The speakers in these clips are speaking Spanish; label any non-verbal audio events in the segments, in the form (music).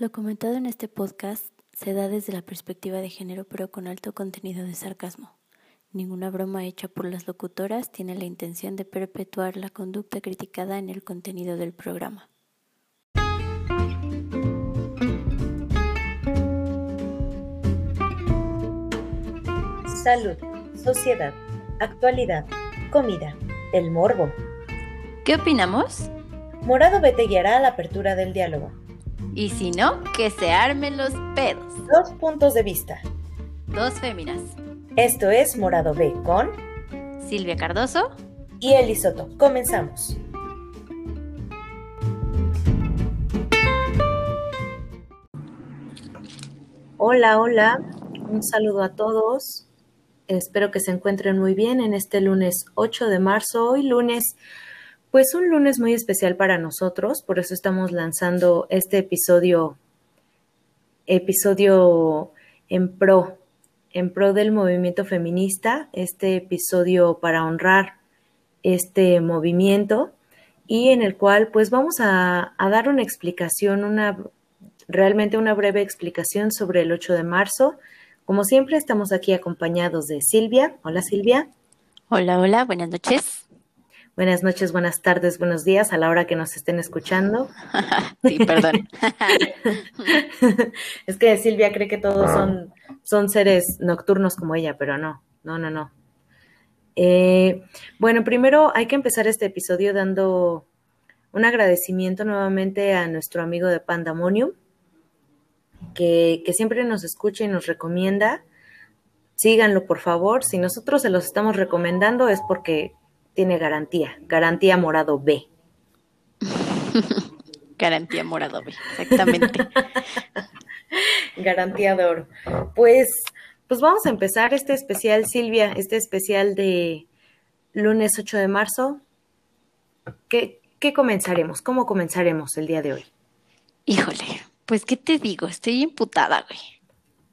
Lo comentado en este podcast se da desde la perspectiva de género pero con alto contenido de sarcasmo. Ninguna broma hecha por las locutoras tiene la intención de perpetuar la conducta criticada en el contenido del programa. Salud, sociedad, actualidad, comida, el morbo. ¿Qué opinamos? Morado B te guiará a la apertura del diálogo. Y si no, que se armen los pedos. Dos puntos de vista. Dos féminas. Esto es Morado B con Silvia Cardoso y Elisoto. Comenzamos. Hola, hola. Un saludo a todos. Espero que se encuentren muy bien en este lunes 8 de marzo. Hoy lunes pues un lunes muy especial para nosotros, por eso estamos lanzando este episodio, episodio en pro, en pro del movimiento feminista, este episodio para honrar este movimiento y en el cual pues vamos a, dar una explicación, una realmente una breve explicación sobre el 8 de marzo. Como siempre estamos aquí acompañados de Silvia. Hola Silvia. Hola, hola, buenas noches. Buenas noches, buenas tardes, buenos días a la hora que nos estén escuchando. (laughs) sí, perdón. (laughs) es que Silvia cree que todos son, son seres nocturnos como ella, pero no, no, no, no. Eh, bueno, primero hay que empezar este episodio dando un agradecimiento nuevamente a nuestro amigo de Pandamonium, que, que siempre nos escucha y nos recomienda. Síganlo, por favor. Si nosotros se los estamos recomendando es porque tiene garantía, garantía morado B. (laughs) garantía morado B, exactamente. (laughs) garantía de oro. Pues, pues vamos a empezar este especial, Silvia, este especial de lunes 8 de marzo. ¿Qué, qué comenzaremos? ¿Cómo comenzaremos el día de hoy? Híjole, pues qué te digo, estoy imputada, güey.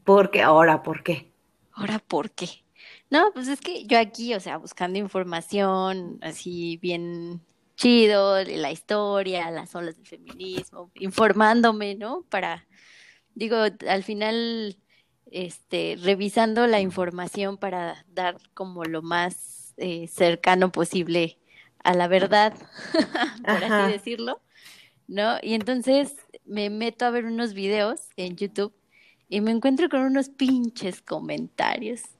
¿Por qué? Ahora, ¿por qué? Ahora, ¿por qué? No, pues es que yo aquí, o sea, buscando información así bien chido, la historia, las olas del feminismo, informándome, ¿no? Para, digo, al final, este, revisando la información para dar como lo más eh, cercano posible a la verdad, (laughs) por así decirlo, ¿no? Y entonces me meto a ver unos videos en YouTube y me encuentro con unos pinches comentarios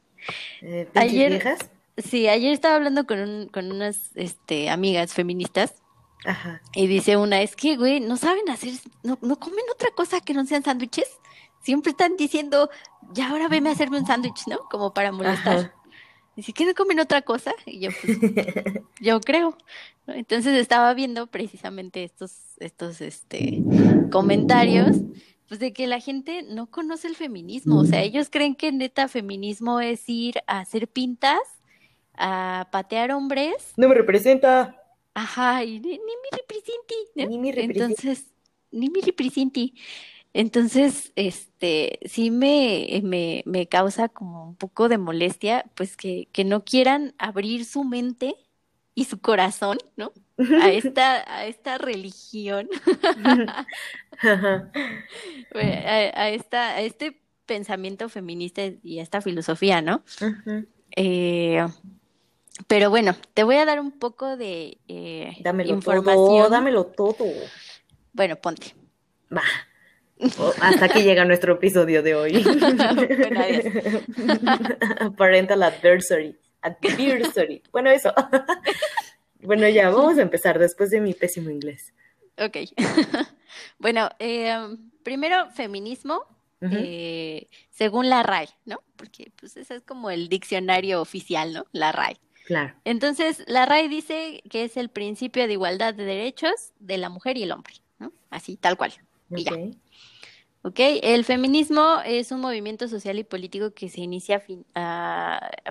eh, ayer, viejas? Sí, ayer estaba hablando con, un, con unas este, amigas feministas. Ajá. Y dice una, es que, güey, no saben hacer, no, no comen otra cosa que no sean sándwiches. Siempre están diciendo, ya ahora veme a hacerme un sándwich, ¿no? Como para molestar. Dice, ¿que no comen otra cosa? Y yo, pues, (laughs) yo creo. Entonces estaba viendo precisamente estos, estos, este, comentarios pues de que la gente no conoce el feminismo, o sea, ellos creen que neta feminismo es ir a hacer pintas, a patear hombres. No me representa. Ajá, y ni, me represente. Ni me represente. Entonces, ni me represente. Entonces, este, sí me, me, me causa como un poco de molestia, pues que, que no quieran abrir su mente y su corazón, ¿no? (laughs) A esta, a esta religión, (laughs) a, esta, a este pensamiento feminista y a esta filosofía, ¿no? eh, pero bueno, te voy a dar un poco de eh, dámelo información. Todo, dámelo todo. Bueno, ponte. Va. hasta aquí llega nuestro episodio de hoy. (laughs) Parental adversary. Adversary. Bueno, eso. Bueno, ya, vamos a empezar después de mi pésimo inglés. Ok. (laughs) bueno, eh, primero, feminismo, eh, según la RAE, ¿no? Porque pues ese es como el diccionario oficial, ¿no? La RAE. Claro. Entonces, la RAE dice que es el principio de igualdad de derechos de la mujer y el hombre, ¿no? Así, tal cual. Y ya. ¿ok? El feminismo es un movimiento social y político que se inicia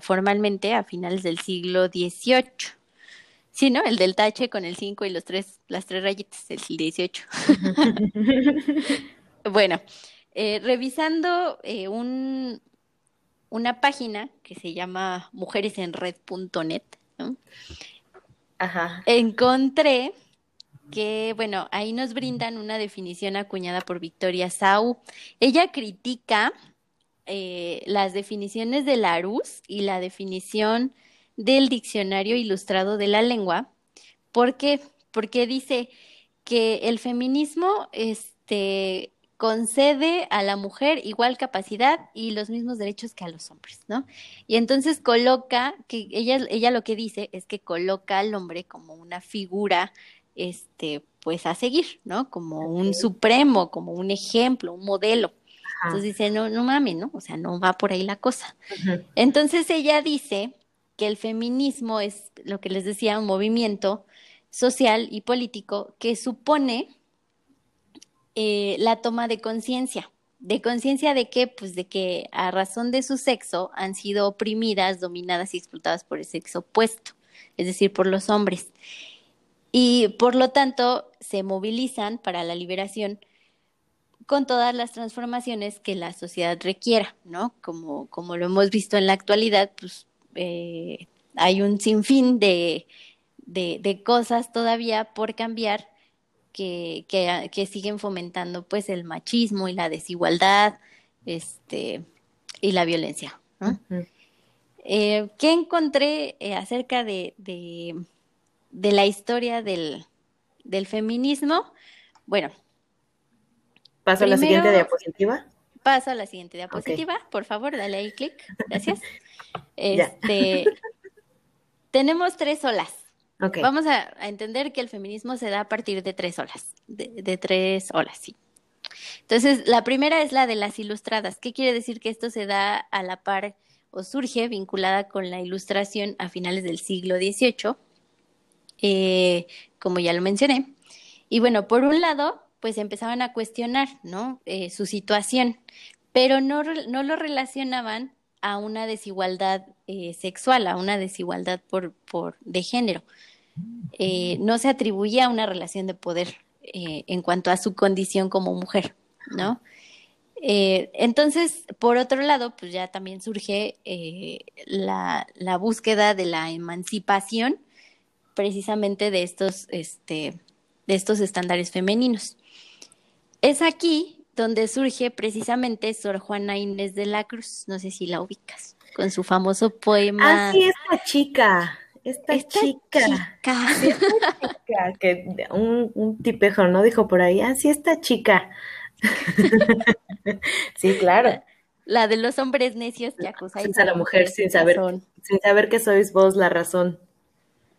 formalmente a finales del siglo XVIII. Sí, ¿no? El del tache con el 5 y los tres, las tres rayitas, el 18. (laughs) bueno, eh, revisando eh, un, una página que se llama mujeresenred.net, ¿no? Ajá. encontré que, bueno, ahí nos brindan una definición acuñada por Victoria Sau. Ella critica eh, las definiciones de Larousse y la definición del Diccionario Ilustrado de la Lengua. ¿Por qué? Porque dice que el feminismo este, concede a la mujer igual capacidad y los mismos derechos que a los hombres, ¿no? Y entonces coloca, que ella, ella lo que dice es que coloca al hombre como una figura, este, pues a seguir, ¿no? Como un supremo, como un ejemplo, un modelo. Entonces dice, no, no mames, ¿no? O sea, no va por ahí la cosa. Entonces ella dice que el feminismo es lo que les decía, un movimiento social y político que supone eh, la toma de conciencia. ¿De conciencia de qué? Pues de que a razón de su sexo han sido oprimidas, dominadas y explotadas por el sexo opuesto, es decir, por los hombres. Y por lo tanto se movilizan para la liberación con todas las transformaciones que la sociedad requiera, ¿no? Como, como lo hemos visto en la actualidad, pues eh, hay un sinfín de, de, de cosas todavía por cambiar que, que, siguen fomentando pues el machismo y la desigualdad este, y la violencia. Eh, ¿Qué encontré eh, acerca de, de, la historia del, del feminismo? Bueno. ¿Paso a la siguiente diapositiva? Paso a la siguiente diapositiva, por favor, dale ahí clic. Gracias. (laughs) Este, (laughs) tenemos tres olas. Vamos a, entender que el feminismo se da a partir de tres olas, de, tres olas, sí. Entonces, la primera es la de las ilustradas. ¿Qué quiere decir que esto se da a la par o surge vinculada con la ilustración a finales del siglo XVIII, eh, como ya lo mencioné? Y bueno, por un lado, pues empezaban a cuestionar, ¿no? Eh, su situación, pero no, no lo relacionaban a una desigualdad eh, sexual, a una desigualdad por, por de género. Eh, no se atribuía una relación de poder eh, en cuanto a su condición como mujer, ¿no? entonces, por otro lado, pues ya también surge la, la, búsqueda de la emancipación precisamente de estos, este, de estos estándares femeninos. Es aquí donde surge precisamente Sor Juana Inés de la Cruz, no sé si la ubicas, con su famoso poema. Ah, sí, esta chica, esta, chica. chica. que un, un tipejo, ¿no? Dijo por ahí, ah, sí, esta chica. (laughs) sí, claro. La de los hombres necios que acusáis a la mujer sin saber, sin saber que sois vos la razón.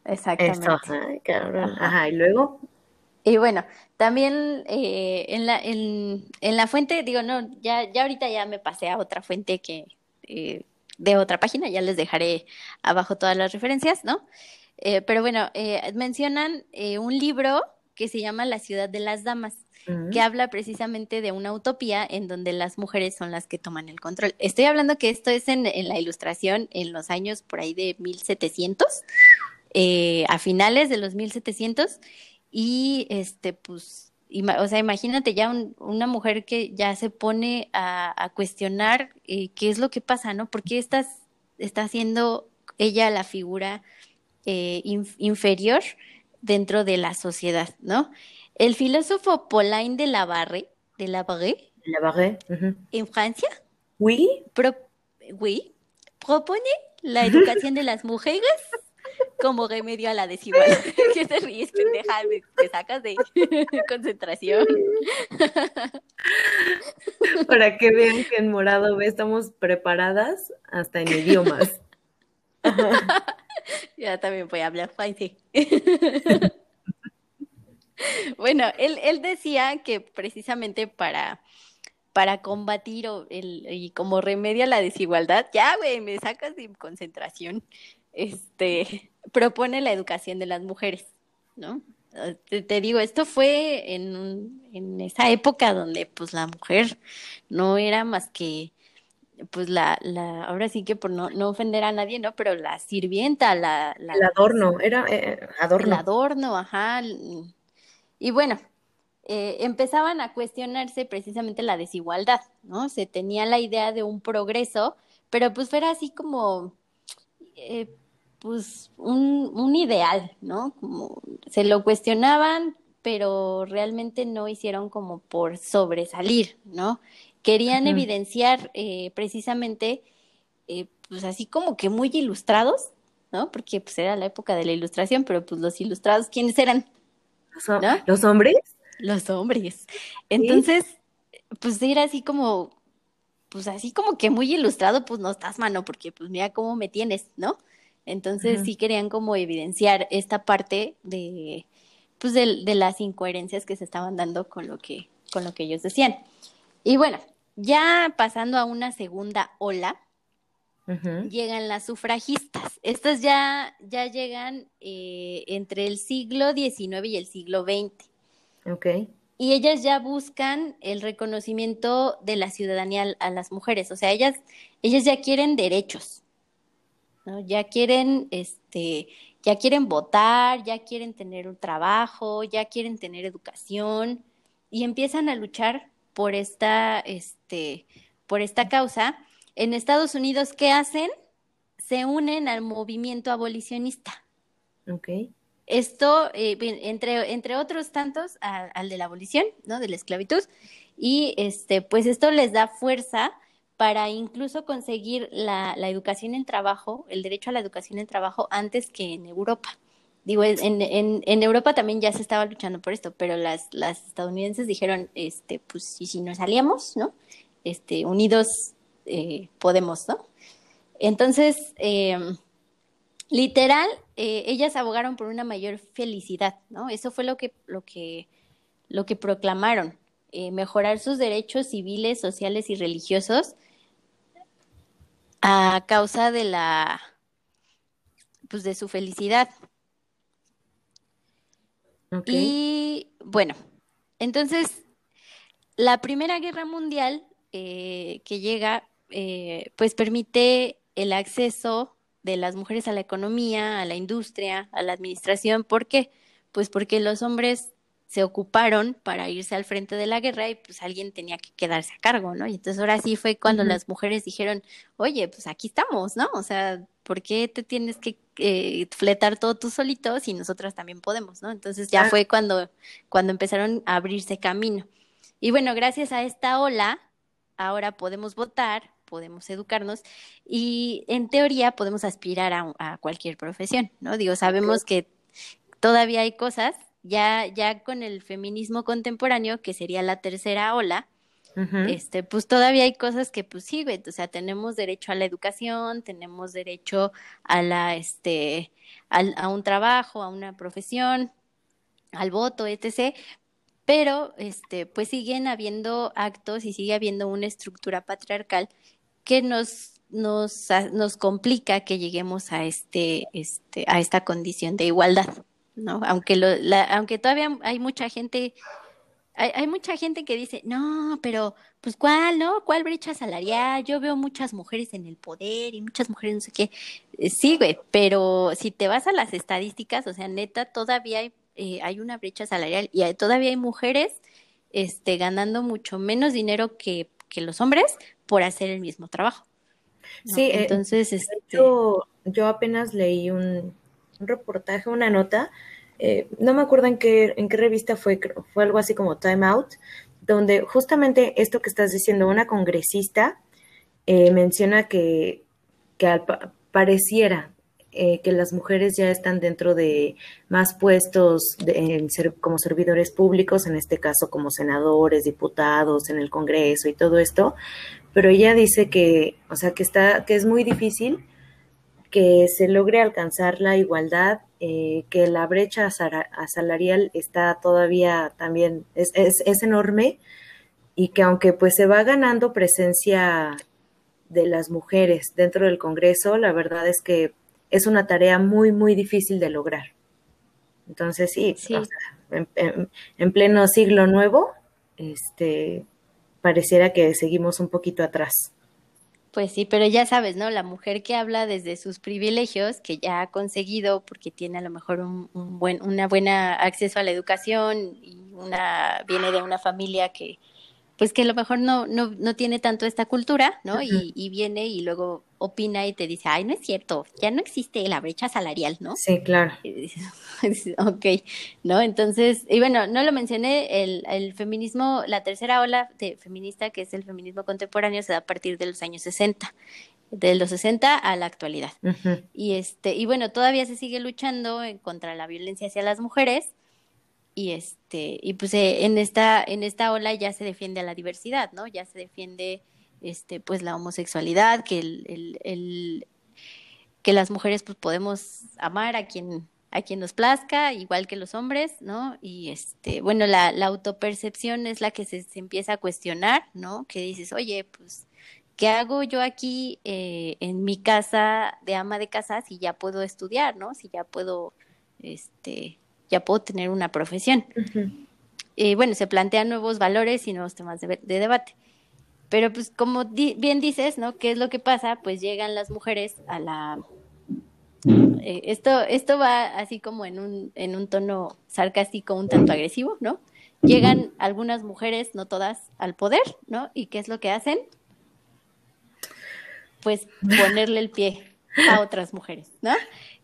Exactamente. Eso. Ay, cabrón. Ajá, y luego. Y bueno, también eh, en, la, en, en, la fuente, digo, no, ya, ya ahorita ya me pasé a otra fuente que eh, de otra página, ya les dejaré abajo todas las referencias, ¿no? Eh, pero bueno, mencionan un libro que se llama La ciudad de las damas, que habla precisamente de una utopía en donde las mujeres son las que toman el control. Estoy hablando que esto es en, en la ilustración en los años por ahí de 1700, a finales de los 1700, y este, pues, o sea, imagínate ya una mujer que ya se pone a, cuestionar eh, qué es lo que pasa, ¿no? ¿Por qué está siendo ella la figura eh, inferior dentro de la sociedad, ¿no? El filósofo Paulin de Labarre, de Labarre, Labarre en Francia, oui. oui, propone la educación de las mujeres como remedio a la desigualdad. (laughs) ¿Qué te ríes, pendeja? Me, sacas de (laughs) concentración. (laughs) Para que vean que en Morado estamos preparadas hasta en idiomas. ya también voy a hablar francés. bueno, él, él decía que precisamente para para combatir el, y como remedio a la desigualdad, ya, güey, me sacas de concentración este, propone la educación de las mujeres, ¿no? Te, digo, esto fue en, en esa época donde pues la mujer no era más que pues la, la, ahora sí que por no, no ofender a nadie, ¿no? Pero la sirvienta, la... la el adorno, era eh, adorno. El adorno, ajá. Y bueno, eh, empezaban a cuestionarse precisamente la desigualdad, ¿no? Se tenía la idea de un progreso, pero pues era así como... Eh, pues un, un ideal, ¿no? Como se lo cuestionaban, pero realmente no hicieron como por sobresalir, ¿no? Querían evidenciar eh, precisamente, eh, pues así como que muy ilustrados, ¿no? Porque pues era la época de la ilustración, pero pues los ilustrados, ¿quiénes eran? ¿Los hombres? Los hombres. Entonces, pues era así como, pues así como que muy ilustrado, pues no estás mano, porque pues mira cómo me tienes, ¿no? Entonces sí querían como evidenciar esta parte de, pues de, de, las incoherencias que se estaban dando con lo que, con lo que ellos decían. Y bueno, ya pasando a una segunda ola, llegan las sufragistas. Estas ya, ya llegan eh, entre el siglo XIX y el siglo XX. Okay. Y ellas ya buscan el reconocimiento de la ciudadanía a las mujeres. O sea, ellas, ellas ya quieren derechos. ¿No? Ya quieren, este, ya quieren votar, ya quieren tener un trabajo, ya quieren tener educación y empiezan a luchar por esta, este, por esta causa en Estados Unidos, ¿qué hacen? Se unen al movimiento abolicionista. Ok. Esto, eh, entre, entre otros tantos, al de la abolición, ¿no? De la esclavitud. Y este, pues esto les da fuerza para incluso conseguir la, educación en trabajo, el derecho a la educación en trabajo antes que en Europa. Digo, en, Europa también ya se estaba luchando por esto, pero las, las estadounidenses dijeron, este, pues, y si nos salíamos, ¿no? Este, unidos eh, podemos, ¿no? Entonces, em, literal, eh, ellas abogaron por una mayor felicidad, ¿no? Eso fue lo que, lo que, lo que proclamaron, eh, mejorar sus derechos civiles, sociales y religiosos a causa de la, pues de su felicidad. Y bueno, entonces, la Primera Guerra Mundial que llega eh, pues permite el acceso de las mujeres a la economía, a la industria, a la administración. ¿Por qué? Pues porque los hombres se ocuparon para irse al frente de la guerra y pues alguien tenía que quedarse a cargo, ¿no? Y entonces ahora sí fue cuando las mujeres dijeron, oye, pues aquí estamos, ¿no? O sea, ¿por qué te tienes que eh, fletar todo tú solito si nosotras también podemos, ¿no? Entonces ya fue cuando, cuando empezaron a abrirse camino. Y bueno, gracias a esta ola, ahora podemos votar, podemos educarnos y en teoría podemos aspirar a, cualquier profesión, ¿no? Digo, sabemos que todavía hay cosas, ya, ya con el feminismo contemporáneo, que sería la tercera ola, este, pues todavía hay cosas que pues sí, o sea, tenemos derecho a la educación, tenemos derecho a la, este, a un trabajo, a una profesión, al voto, etc., pero este pues siguen habiendo actos y sigue habiendo una estructura patriarcal que nos nos, nos complica que lleguemos a este, este, a esta condición de igualdad, ¿no? Aunque lo, la, aunque todavía hay mucha gente, hay, hay, mucha gente que dice, no, pero, pues, ¿cuál, no? ¿Cuál brecha salarial? Yo veo muchas mujeres en el poder y muchas mujeres no sé qué. Eh, sí, güey, pero si te vas a las estadísticas, o sea, neta, todavía hay, eh, hay una brecha salarial y todavía hay mujeres, este, ganando mucho menos dinero que, que los hombres, por hacer el mismo trabajo. Sí, eh, entonces este... yo, yo, apenas leí un, reportaje, una nota, eh, no me acuerdo en qué, en qué revista fue, fue algo así como Time Out, donde justamente esto que estás diciendo, una congresista eh, menciona que, que pareciera que las mujeres ya están dentro de más puestos de, como servidores públicos, en este caso como senadores, diputados, en el Congreso y todo esto, pero ella dice que, o sea, que está, que es muy difícil que se logre alcanzar la igualdad, eh, que la brecha salarial está todavía también, es, es, es, enorme y que aunque pues se va ganando presencia de las mujeres dentro del Congreso, la verdad es que es una tarea muy, muy difícil de lograr. Entonces, sí, en, pleno siglo nuevo, este, pareciera que seguimos un poquito atrás. Pues sí, pero ya sabes, ¿no? La mujer que habla desde sus privilegios, que ya ha conseguido porque tiene a lo mejor un, buen, una buena acceso a la educación y una viene de una familia que pues que a lo mejor no, no, no tiene tanto esta cultura, ¿no? y, y, viene y luego opina y te dice, ay, no es cierto, ya no existe la brecha salarial, ¿no? Sí, claro. (laughs) ok, ¿no? Entonces, y bueno, no lo mencioné, el, el feminismo, la tercera ola de feminista, que es el feminismo contemporáneo, se da a partir de los años 60 de los 60 a la actualidad. Y este, y bueno, todavía se sigue luchando contra la violencia hacia las mujeres, y este y pues eh, en esta en esta ola ya se defiende a la diversidad no ya se defiende este pues la homosexualidad que el, que las mujeres pues podemos amar a quien a quien nos plazca igual que los hombres no y este bueno la, la autopercepción es la que se, se, empieza a cuestionar no que dices oye pues qué hago yo aquí eh, en mi casa de ama de casa si ya puedo estudiar no si ya puedo este ya puedo tener una profesión. Y bueno, se plantean nuevos valores y nuevos temas de, debate. Pero pues como bien dices, ¿no? ¿Qué es lo que pasa? Pues llegan las mujeres a la... Eh, esto, esto va así como en un, en un tono sarcástico, un tanto agresivo, ¿no? Llegan algunas mujeres, no todas, al poder, ¿no? ¿Y qué es lo que hacen? Pues ponerle el pie a otras mujeres, ¿no?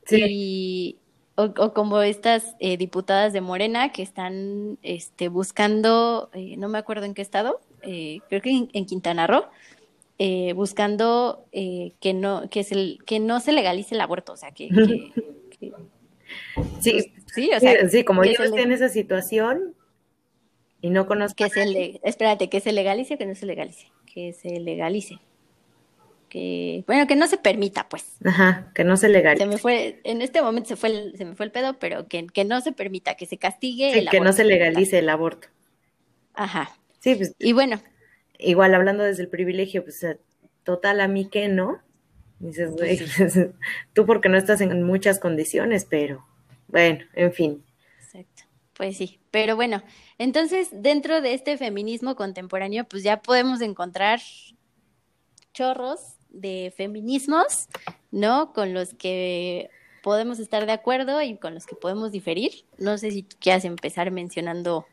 Sí. Y, o, como estas eh, diputadas de Morena que están este, buscando, eh, no me acuerdo en qué estado, eh, creo que en, Quintana Roo, buscando que no que se, que no se legalice el aborto, o sea que, (laughs) sí, sí, o sea, sí, como ellos están en esa situación y no conozco que se le, espérate, que se legalice o que no se legalice, que se legalice que, bueno, que no se permita, pues. Ajá, que no se legalice. Se me fue, en este momento se fue el, se me fue el pedo, pero que, que no se permita, que se castigue el que no se legalice el aborto. Ajá. Sí, pues. Y bueno. Igual hablando desde el privilegio, pues total a mí que no. Dices, güey, (laughs) tú porque no estás en muchas condiciones, pero bueno, en fin. Exacto. Pues sí, pero bueno, entonces dentro de este feminismo contemporáneo, pues ya podemos encontrar chorros de feminismos, ¿no? Con los que podemos estar de acuerdo y con los que podemos diferir. No sé si tú quieras empezar mencionando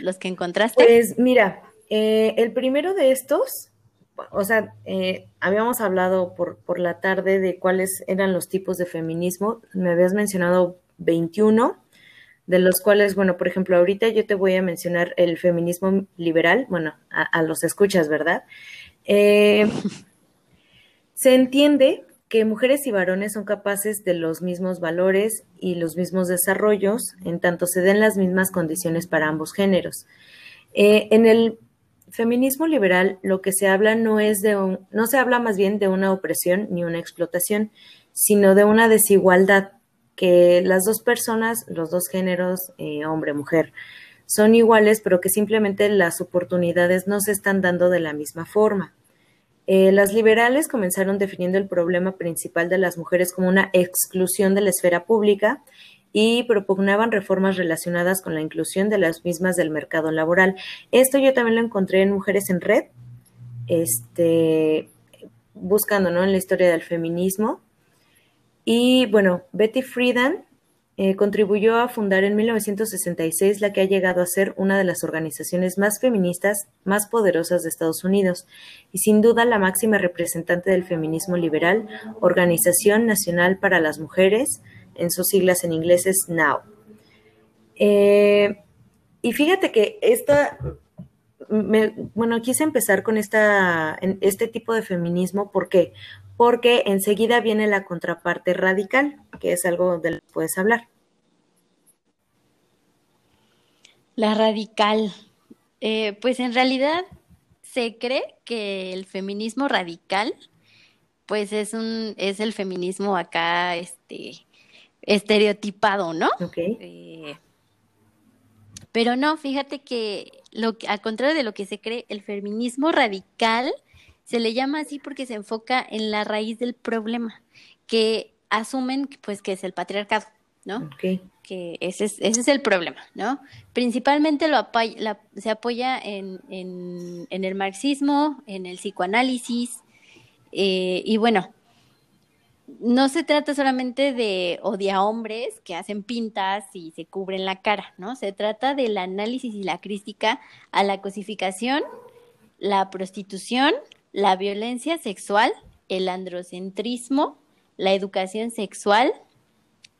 los que encontraste. Pues mira, eh, el primero de estos, o sea, eh, habíamos hablado por, por la tarde de cuáles eran los tipos de feminismo. Me habías mencionado 21, de los cuales, bueno, por ejemplo, ahorita yo te voy a mencionar el feminismo liberal, bueno, a, a los escuchas, ¿verdad? Eh, (laughs) se entiende que mujeres y varones son capaces de los mismos valores y los mismos desarrollos, en tanto se den las mismas condiciones para ambos géneros. Eh, en el feminismo liberal lo que se habla no es de un, no se habla más bien de una opresión ni una explotación, sino de una desigualdad que las dos personas, los dos géneros, eh, hombre, mujer, son iguales, pero que simplemente las oportunidades no se están dando de la misma forma. Eh, las liberales comenzaron definiendo el problema principal de las mujeres como una exclusión de la esfera pública y propugnaban reformas relacionadas con la inclusión de las mismas del mercado laboral. Esto yo también lo encontré en Mujeres en Red, este, buscando ¿no? en la historia del feminismo. Y bueno, Betty Friedan contribuyó a fundar en 1966 la que ha llegado a ser una de las organizaciones más feministas más poderosas de Estados Unidos y sin duda la máxima representante del feminismo liberal, Organización Nacional para las Mujeres, en sus siglas en inglés es NOW. Eh, y fíjate que esta, bueno, quise empezar con esta, este tipo de feminismo, ¿por qué? Porque enseguida viene la contraparte radical, que es algo del que puedes hablar. La radical. Eh, pues en realidad se cree que el feminismo radical, pues es un, es el feminismo acá, este, estereotipado, ¿no? Ok. Eh, pero no, fíjate que lo al contrario de lo que se cree, el feminismo radical se le llama así porque se enfoca en la raíz del problema, que asumen pues que es el patriarcado, ¿no? Okay que ese es, ese es el problema, ¿no? Principalmente lo se apoya en, en, el marxismo, en el psicoanálisis, eh, y bueno, no se trata solamente de odia hombres que hacen pintas y se cubren la cara, ¿no? Se trata del análisis y la crítica a la cosificación, la prostitución, la violencia sexual, el androcentrismo, la educación sexual,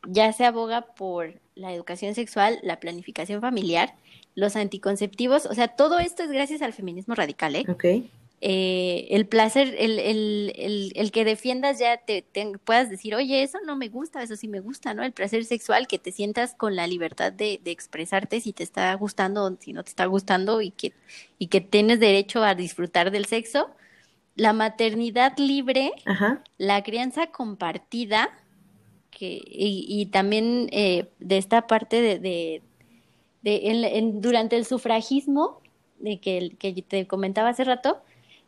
ya se aboga por la educación sexual, la planificación familiar, los anticonceptivos, o sea, todo esto es gracias al feminismo radical, ¿eh? Okay. Eh, el placer, el, el, el, el, que defiendas ya te, puedas decir, oye, eso no me gusta, eso sí me gusta, ¿no? El placer sexual, que te sientas con la libertad de, de expresarte si te está gustando o si no te está gustando y que, y que tienes derecho a disfrutar del sexo. La maternidad libre, la crianza compartida, que, y, también eh, de esta parte de, de, en, durante el sufragismo, de que, que te comentaba hace rato,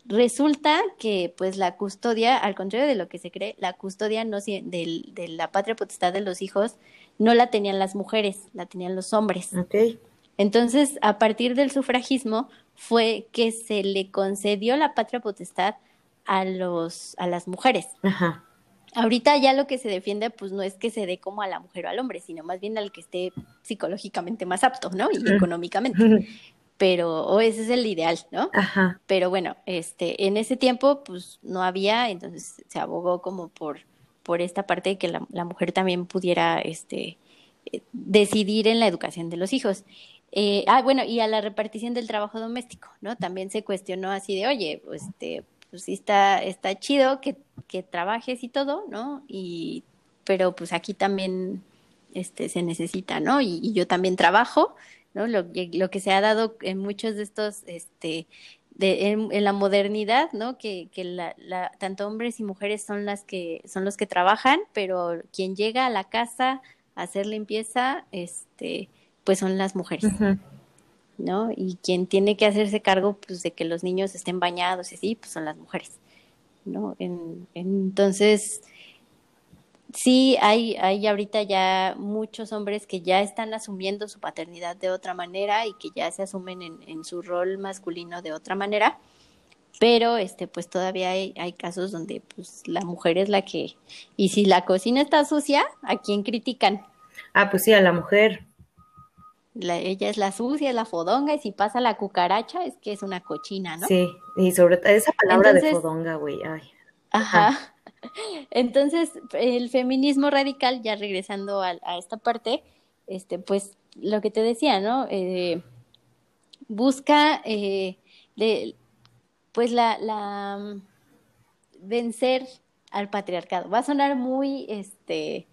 Resulta que, pues, la custodia, al contrario de lo que se cree, la custodia no de, de la patria potestad de los hijos no la tenían las mujeres, la tenían los hombres. Okay. Entonces, a partir del sufragismo fue que se le concedió la patria potestad a los a las mujeres. Ajá. Ahorita ya lo que se defiende, pues no es que se dé como a la mujer o al hombre, sino más bien al que esté psicológicamente más apto, ¿no? Y económicamente (laughs) pero, o ese es el ideal, ¿no? Ajá. Pero bueno, este, en ese tiempo, pues no había, entonces se abogó como por, por esta parte de que la, la mujer también pudiera, este, eh, decidir en la educación de los hijos. Eh, ah, bueno, y a la repartición del trabajo doméstico, ¿no? También se cuestionó así de, oye, pues, este, pues sí está, está chido que, que trabajes y todo, ¿no? Y, pero pues aquí también, este, se necesita, ¿no? Y, y yo también trabajo, ¿no? Lo, que se ha dado en muchos de estos, este, de, en, la modernidad, ¿no? Que, que tanto hombres y mujeres son las que son los que trabajan, pero quien llega a la casa a hacer limpieza, este, pues son las mujeres, ¿no? Y quien tiene que hacerse cargo, pues, de que los niños estén bañados y así, pues son las mujeres, ¿no? En, entonces, sí hay, hay ahorita ya muchos hombres que ya están asumiendo su paternidad de otra manera y que ya se asumen en, en su rol masculino de otra manera, pero este pues todavía hay, hay casos donde pues la mujer es la que y si la cocina está sucia, ¿a quién critican? Ah, pues sí, a la mujer. La, ella es la sucia, es la fodonga, y si pasa la cucaracha es que es una cochina, ¿no? Sí, y sobre todo esa palabra de fodonga, güey, ay. Ajá. (laughs) Entonces, el feminismo radical, ya regresando a, esta parte, este, pues lo que te decía, ¿no? Eh, busca eh, de, pues la, la mm, vencer al patriarcado. Va a sonar muy, este,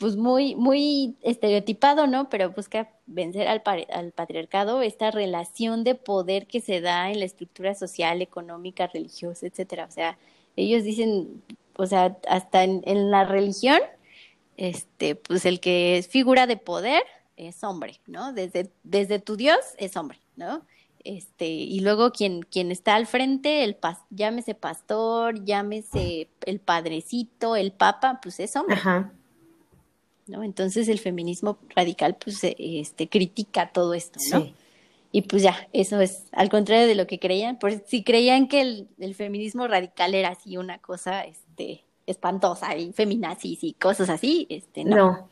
pues muy, muy estereotipado, ¿no? Pero busca vencer al, al patriarcado, esta relación de poder que se da en la estructura social, económica, religiosa, etcétera. O sea, ellos dicen, o sea, hasta en, la religión, este, pues el que es figura de poder es hombre, ¿no? Desde, desde tu Dios es hombre, ¿no? Este, y luego quien, quien está al frente, el llámese pastor, llámese el padrecito, el papa, pues es hombre. Ajá. ¿No? Entonces el feminismo radical, pues, este, critica todo esto, ¿no? Sí. Y pues ya, eso es al contrario de lo que creían. Por si creían que el, feminismo radical era así una cosa este, espantosa y feminazis y cosas así, este, no. No,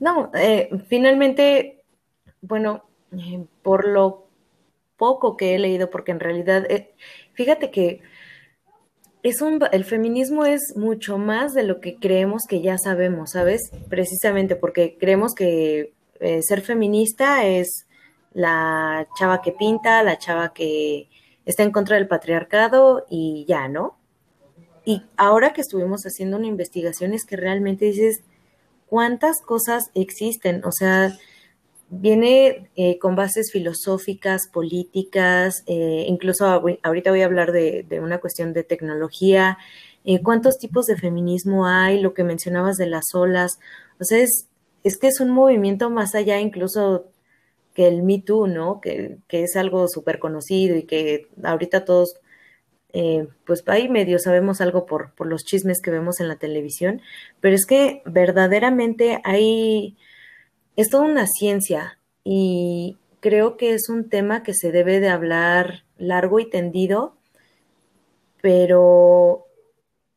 no eh, finalmente, bueno, eh, por lo poco que he leído, porque en realidad, eh, fíjate que es un, el feminismo es mucho más de lo que creemos que ya sabemos, ¿sabes? Precisamente porque creemos que ser feminista es la chava que pinta, la chava que está en contra del patriarcado y ya, ¿no? Y ahora que estuvimos haciendo una investigación es que realmente dices, ¿cuántas cosas existen? O sea, viene eh, con bases filosóficas, políticas, eh, incluso ahorita voy a hablar de, una cuestión de tecnología, eh, cuántos tipos de feminismo hay, lo que mencionabas de las olas, o sea, es, es que es un movimiento más allá incluso que el Me Too, ¿no? Que, que es algo súper conocido y que ahorita todos, eh, pues ahí medio sabemos algo por, por los chismes que vemos en la televisión, pero es que verdaderamente hay, es toda una ciencia y creo que es un tema que se debe de hablar largo y tendido, pero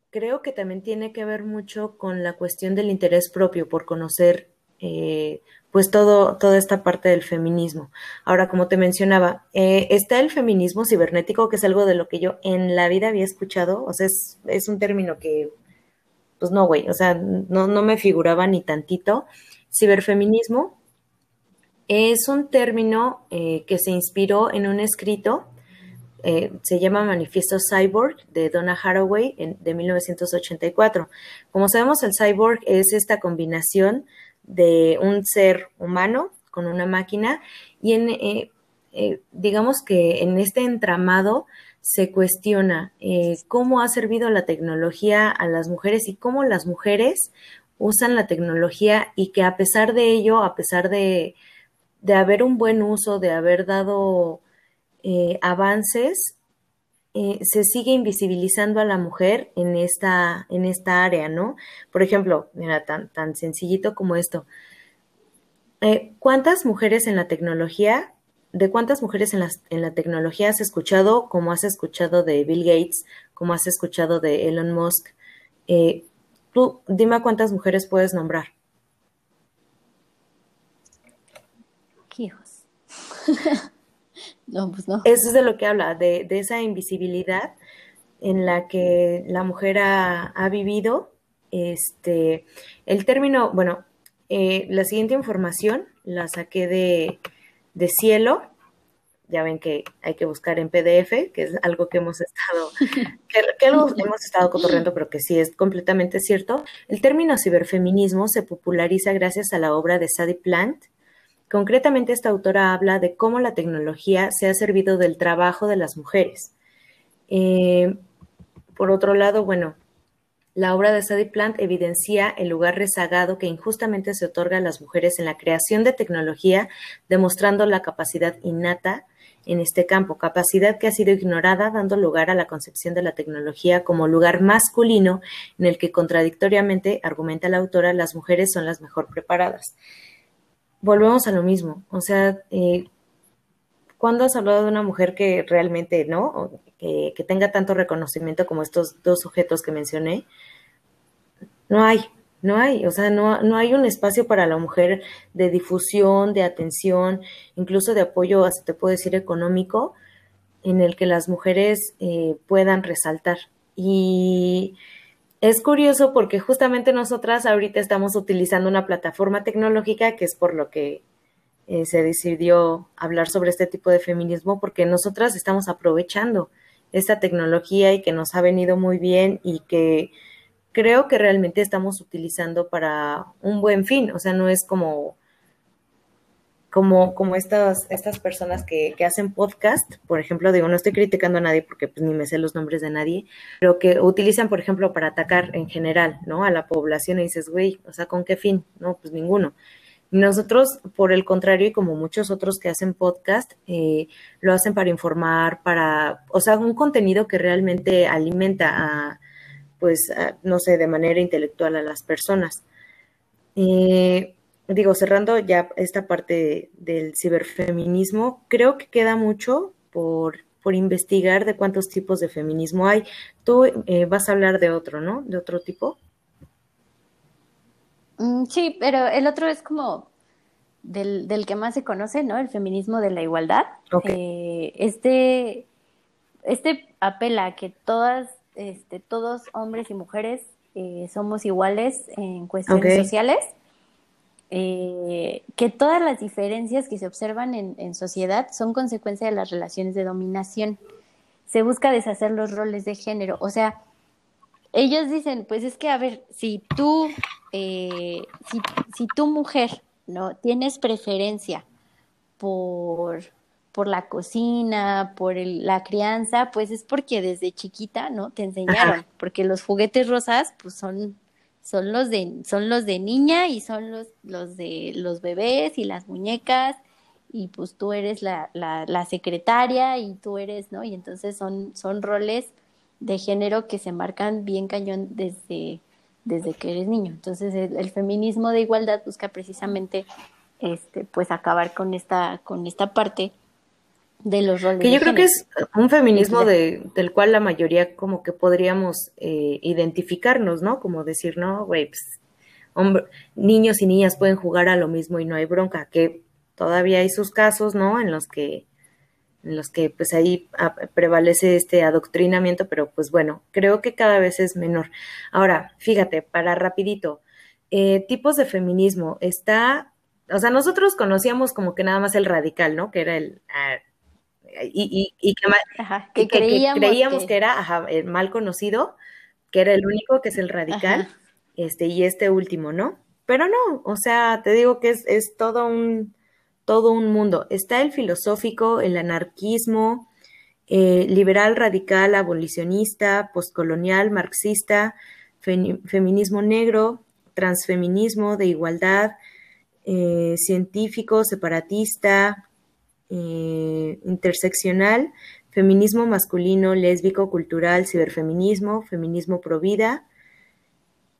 creo que también tiene que ver mucho con la cuestión del interés propio por conocer eh, pues todo, toda esta parte del feminismo. Ahora, como te mencionaba, eh, está el feminismo cibernético, que es algo de lo que yo en la vida había escuchado, o sea, es, es un término que, pues no, güey, o sea, no, no me figuraba ni tantito. Ciberfeminismo es un término eh, que se inspiró en un escrito, eh, se llama Manifiesto Cyborg de Donna Haraway de 1984. Como sabemos, el cyborg es esta combinación de un ser humano con una máquina y en, eh, digamos que en este entramado se cuestiona cómo ha servido la tecnología a las mujeres y cómo las mujeres usan la tecnología y que a pesar de ello, a pesar de, de haber un buen uso, de haber dado avances, eh, se sigue invisibilizando a la mujer en esta, en esta área, ¿no? Por ejemplo, mira, tan, tan sencillito como esto. Eh, ¿Cuántas mujeres en la tecnología, de cuántas mujeres en en la tecnología has escuchado, como has escuchado de Bill Gates, como has escuchado de Elon Musk? Tú, dime cuántas mujeres puedes nombrar. Hijos. (laughs) No, pues no. Eso es de lo que habla, de, esa invisibilidad en la que la mujer ha, vivido. Este, el término, bueno, eh, la siguiente información la saqué de, cielo. Ya ven que hay que buscar en PDF, que es algo que hemos estado, (laughs) que, (laughs) hemos estado cotorreando, pero que sí es completamente cierto. El término ciberfeminismo se populariza gracias a la obra de Sadie Plant, Concretamente, esta autora habla de cómo la tecnología se ha servido del trabajo de las mujeres. Eh, por otro lado, bueno, la obra de Sadie Plant evidencia el lugar rezagado que injustamente se otorga a las mujeres en la creación de tecnología, demostrando la capacidad innata en este campo, capacidad que ha sido ignorada, dando lugar a la concepción de la tecnología como lugar masculino en el que contradictoriamente, argumenta la autora, las mujeres son las mejor preparadas volvemos a lo mismo. O sea, eh, ¿cuándo has hablado de una mujer que realmente, ¿no? Que, tenga tanto reconocimiento como estos dos sujetos que mencioné? No hay, no hay, o sea, no, no hay un espacio para la mujer de difusión, de atención, incluso de apoyo, hasta te puedo decir, económico, en el que las mujeres eh, puedan resaltar. Y es curioso porque justamente nosotras ahorita estamos utilizando una plataforma tecnológica que es por lo que eh, se decidió hablar sobre este tipo de feminismo, porque nosotras estamos aprovechando esta tecnología y que nos ha venido muy bien y que creo que realmente estamos utilizando para un buen fin. O sea, no es como como, como estas, estas personas que, hacen podcast, por ejemplo, digo, no estoy criticando a nadie porque pues, ni me sé los nombres de nadie, pero que utilizan, por ejemplo, para atacar en general, ¿no? A la población y dices, güey, o sea, ¿con qué fin? No, pues ninguno. Nosotros, por el contrario, y como muchos otros que hacen podcast, eh, lo hacen para informar, para, o sea, un contenido que realmente alimenta a, pues, no sé, de manera intelectual a las personas. Eh, digo, cerrando ya esta parte del ciberfeminismo, creo que queda mucho por, por investigar de cuántos tipos de feminismo hay. Tú eh, vas a hablar de otro, ¿no? De otro tipo. Mm, sí, pero el otro es como del, del, que más se conoce, ¿no? El feminismo de la igualdad. Eh, este, este apela a que todas, este, todos hombres y mujeres eh, somos iguales en cuestiones sociales eh, que todas las diferencias que se observan en, sociedad son consecuencia de las relaciones de dominación. Se busca deshacer los roles de género. O sea, ellos dicen, pues es que, a ver, si tú, eh, si, si tu mujer, ¿no? Tienes preferencia por, por la cocina, por la crianza, pues es porque desde chiquita, ¿no? Te enseñaron, porque los juguetes rosas, pues son son los de, son los de niña y son los, los de los bebés y las muñecas y pues tú eres la, la, la secretaria y tú eres, ¿no? Y entonces son, son roles de género que se marcan bien cañón desde, desde que eres niño. Entonces el, feminismo de igualdad busca precisamente este, pues acabar con esta, con esta parte de los roles. Que yo creo que es un feminismo de, del cual la mayoría como que podríamos eh, identificarnos, ¿no? Como decir, no, güey, pues, hombre, niños y niñas pueden jugar a lo mismo y no hay bronca, que todavía hay sus casos, ¿no? En los que, en los que pues ahí prevalece este adoctrinamiento, pero pues bueno, creo que cada vez es menor. Ahora, fíjate, para rapidito, eh, tipos de feminismo, está, o sea, nosotros conocíamos como que nada más el radical, ¿no? Que era el... Ah, y, que, creíamos, que, era el mal conocido, que era el único que es el radical, este, y este último, ¿no? Pero no, o sea, te digo que es, es todo un todo un mundo. Está el filosófico, el anarquismo, eh, liberal, radical, abolicionista, postcolonial, marxista, feminismo negro, transfeminismo de igualdad, eh, científico, separatista, eh, interseccional, feminismo masculino, lésbico, cultural, ciberfeminismo, feminismo pro vida.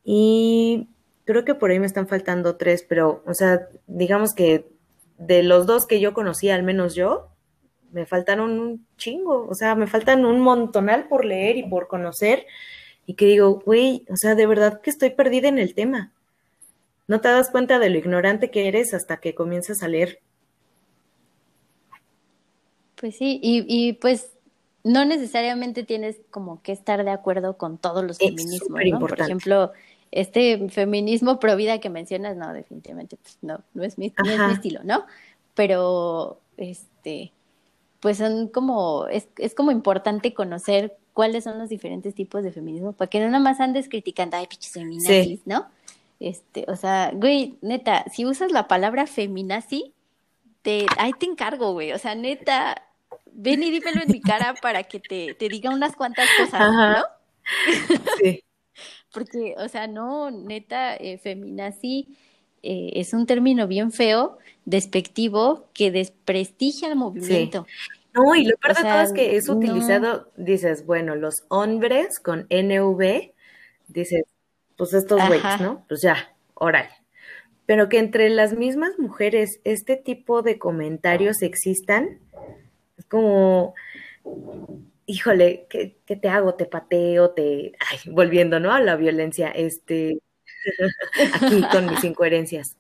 Y creo que por ahí me están faltando tres, pero, o sea, digamos que de los dos que yo conocí, al menos yo, me faltaron un chingo, o sea, me faltan un montonal por leer y por conocer, y que digo, güey, o sea, de verdad que estoy perdida en el tema. No te das cuenta de lo ignorante que eres hasta que comienzas a leer. Pues sí, y, pues no necesariamente tienes como que estar de acuerdo con todos los feminismos, ¿no? Por ejemplo, este feminismo pro vida que mencionas, no, definitivamente, pues no, no es mi, no es mi estilo, ¿no? Pero, este, pues son como, es, es como importante conocer cuáles son los diferentes tipos de feminismo, para que no nada más andes criticando, ay, pinches feminazis, ¿no? Este, o sea, güey, neta, si usas la palabra feminazi, te, ahí te encargo, güey, o sea, neta, ven y dímelo en mi cara para que te, te diga unas cuantas cosas, ¿no? Sí. (laughs) porque, o sea, no, neta, eh, feminazi eh, es un término bien feo, despectivo, que desprestigia el movimiento. No, y lo peor de todo es que es utilizado, dices, bueno, los hombres con NV, dices, pues estos güeyes, ¿no? Pues ya, oral. Pero que entre las mismas mujeres este tipo de comentarios existan, como, híjole, ¿qué, te hago? ¿Te pateo? ¿Te...? Ay, volviendo, ¿no? A la violencia, este, (laughs) aquí con mis incoherencias.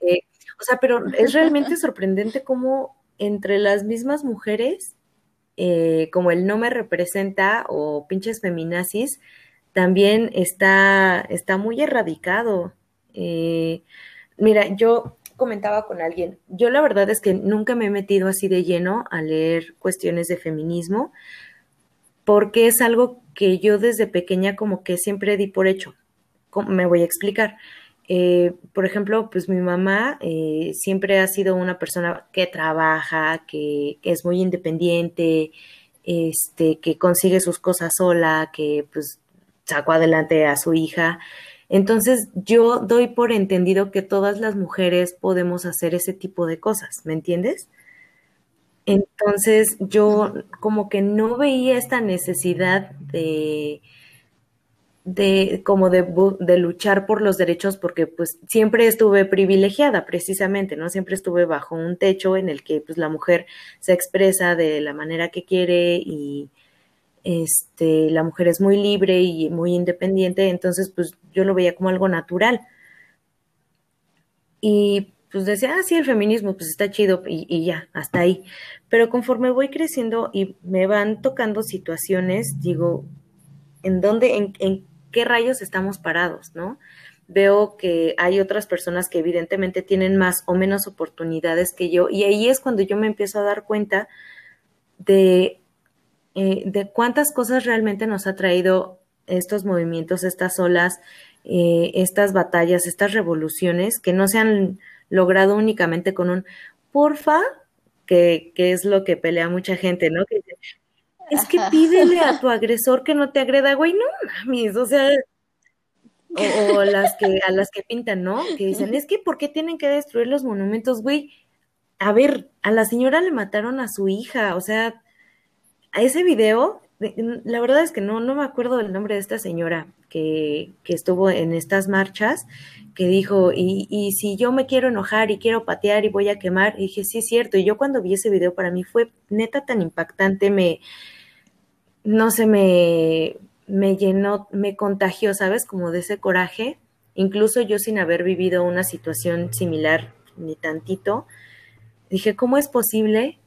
Eh, o sea, pero es realmente sorprendente cómo entre las mismas mujeres, eh, como el no me representa o pinches feminazis, también está, está muy erradicado. Eh, mira, yo comentaba con alguien, yo la verdad es que nunca me he metido así de lleno a leer cuestiones de feminismo, porque es algo que yo desde pequeña como que siempre di por hecho. Me voy a explicar. Eh, por ejemplo, pues mi mamá eh, siempre ha sido una persona que trabaja, que, es muy independiente, este, que consigue sus cosas sola, que pues sacó adelante a su hija. Entonces yo doy por entendido que todas las mujeres podemos hacer ese tipo de cosas, ¿me entiendes? Entonces yo como que no veía esta necesidad de, de como de, luchar por los derechos porque pues siempre estuve privilegiada precisamente, ¿no? Siempre estuve bajo un techo en el que pues la mujer se expresa de la manera que quiere y este la mujer es muy libre y muy independiente, entonces pues yo lo veía como algo natural. Y pues decía, ah, sí, el feminismo, pues está chido y, ya, hasta ahí. Pero conforme voy creciendo y me van tocando situaciones, digo, ¿en dónde, en, en qué rayos estamos parados, no? Veo que hay otras personas que evidentemente tienen más o menos oportunidades que yo y ahí es cuando yo me empiezo a dar cuenta de, eh, de cuántas cosas realmente nos ha traído estos movimientos, estas olas, eh, estas batallas, estas revoluciones que no se han logrado únicamente con un porfa, que, que es lo que pelea mucha gente, ¿no? Que es que pídele a tu (laughs) agresor que no te agreda, güey, no mames, o sea, o, las que, a las que pintan, ¿no? Que dicen, es que ¿por qué tienen que destruir los monumentos, güey? A ver, a la señora le mataron a su hija, o sea, a ese video la verdad es que no, no me acuerdo del nombre de esta señora que, que estuvo en estas marchas, que dijo, y, y, si yo me quiero enojar y quiero patear y voy a quemar, y dije, sí es cierto, y yo cuando vi ese video para mí fue neta tan impactante, me, no sé, me, me llenó, me contagió, ¿sabes? Como de ese coraje, incluso yo sin haber vivido una situación similar ni tantito, dije, ¿cómo es posible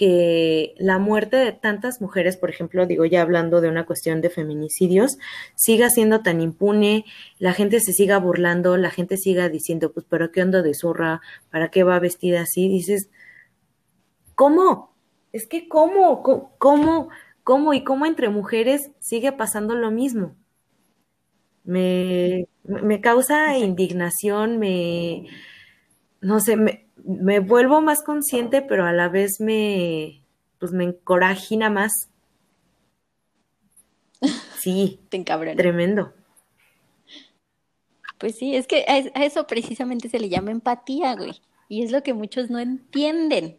que la muerte de tantas mujeres, por ejemplo, digo ya hablando de una cuestión de feminicidios, siga siendo tan impune, la gente se siga burlando, la gente siga diciendo, pues, ¿pero qué onda de zurra? ¿Para qué va vestida así? Dices, ¿cómo? Es que, ¿cómo? ¿Cómo? ¿Cómo y cómo entre mujeres sigue pasando lo mismo? Me, me causa indignación, me, no sé, me, me vuelvo más consciente, pero a la vez me, pues me encorajina más. Sí. (laughs) Te encabrona. Tremendo. Pues sí, es que a eso precisamente se le llama empatía, güey. Y es lo que muchos no entienden.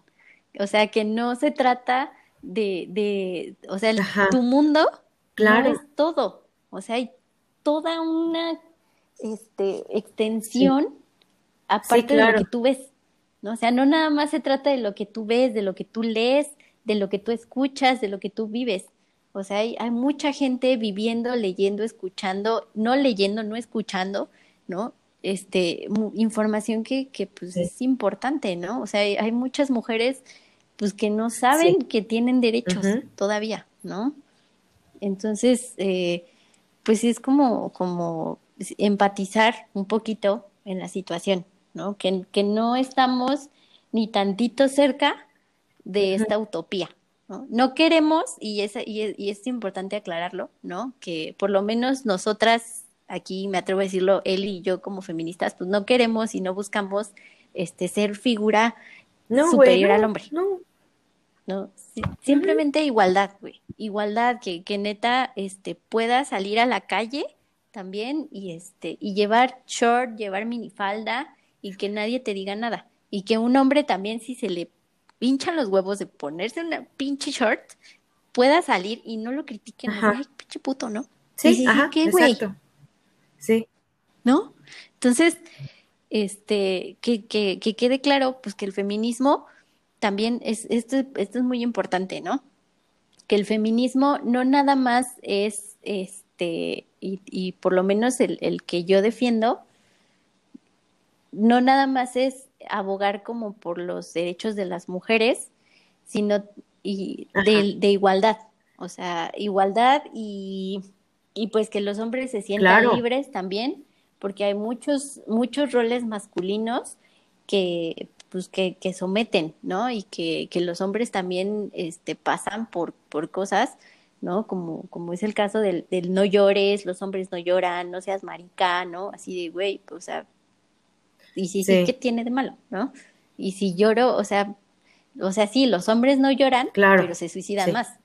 O sea, que no se trata de, de o sea, tu mundo claro. no es todo. O sea, hay toda una este, extensión aparte de lo que tú ves. ¿No? O sea, no nada más se trata de lo que tú ves, de lo que tú lees, de lo que tú escuchas, de lo que tú vives. O sea, hay, hay mucha gente viviendo, leyendo, escuchando, no leyendo, no escuchando, ¿no? Este, información que, que pues es importante, ¿no? O sea, hay, hay, muchas mujeres pues que no saben que tienen derechos todavía, ¿no? Entonces, eh, pues es como, como empatizar un poquito en la situación, ¿no? Que, que no estamos ni tantito cerca de esta utopía, ¿no? No queremos, y es, y, es, importante aclararlo, ¿no? Que por lo menos nosotras, aquí me atrevo a decirlo, él y yo como feministas, pues no queremos y no buscamos este ser figura superior al hombre. No. ¿no? simplemente igualdad, güey. Igualdad, que, que neta este, pueda salir a la calle también y este y llevar short, llevar minifalda y que nadie te diga nada. Y que un hombre también, si se le pinchan los huevos de ponerse una pinche short, pueda salir y no lo critiquen. Ay, pinche puto, ¿no? Sí, ajá, ¿qué, güey? Sí. ¿No? Entonces, este, que, que, que quede claro, pues que el feminismo también es, esto, esto es muy importante, ¿no? Que el feminismo no nada más es, este, y, y por lo menos el, el que yo defiendo, no nada más es abogar como por los derechos de las mujeres, sino y de, igualdad, o sea, igualdad y, y, pues que los hombres se sientan libres también, porque hay muchos, muchos roles masculinos que pues que, que someten, ¿no? Y que, que los hombres también este, pasan por, por cosas, ¿no? Como, como es el caso del, del no llores, los hombres no lloran, no seas marica, ¿no? Así de, güey, pues, o sea, y si sí, ¿qué tiene de malo? ¿No? Y si lloro, o sea, o sea, sí, los hombres no lloran, pero se suicidan más.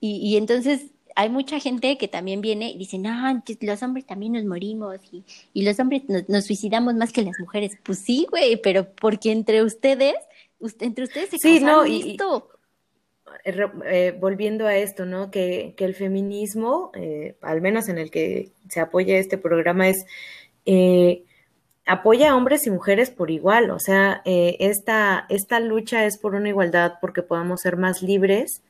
Y, y entonces hay mucha gente que también viene y dice, no, los hombres también nos morimos y, y los hombres nos, suicidamos más que las mujeres. Pues sí, güey, pero porque entre ustedes, entre ustedes se sí, no, y, eh, eh, volviendo a esto, ¿no? Que, que el feminismo, eh, al menos en el que se apoya este programa, es eh, apoya a hombres y mujeres por igual, o sea, eh, esta, esta, lucha es por una igualdad porque podamos ser más libres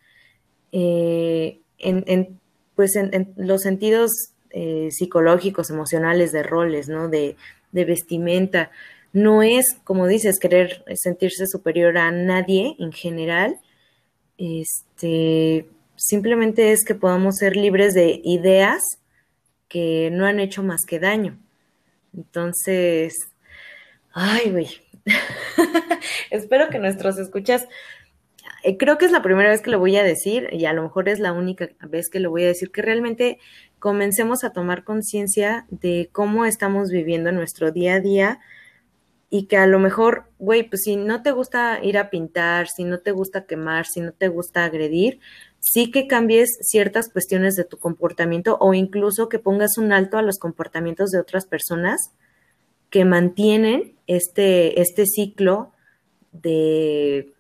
eh, en, pues en, los sentidos eh, psicológicos, emocionales, de roles, ¿no? De, de, vestimenta. No es, como dices, querer sentirse superior a nadie en general. Este, simplemente es que podamos ser libres de ideas que no han hecho más que daño. Entonces, ay, güey. (laughs) Espero que nuestros escuchas, eh, creo que es la primera vez que lo voy a decir y a lo mejor es la única vez que lo voy a decir, que realmente comencemos a tomar conciencia de cómo estamos viviendo nuestro día a día y que a lo mejor, güey, pues si no te gusta ir a pintar, si no te gusta quemar, si no te gusta agredir, sí que cambies ciertas cuestiones de tu comportamiento o incluso que pongas un alto a los comportamientos de otras personas que mantienen este, este ciclo de,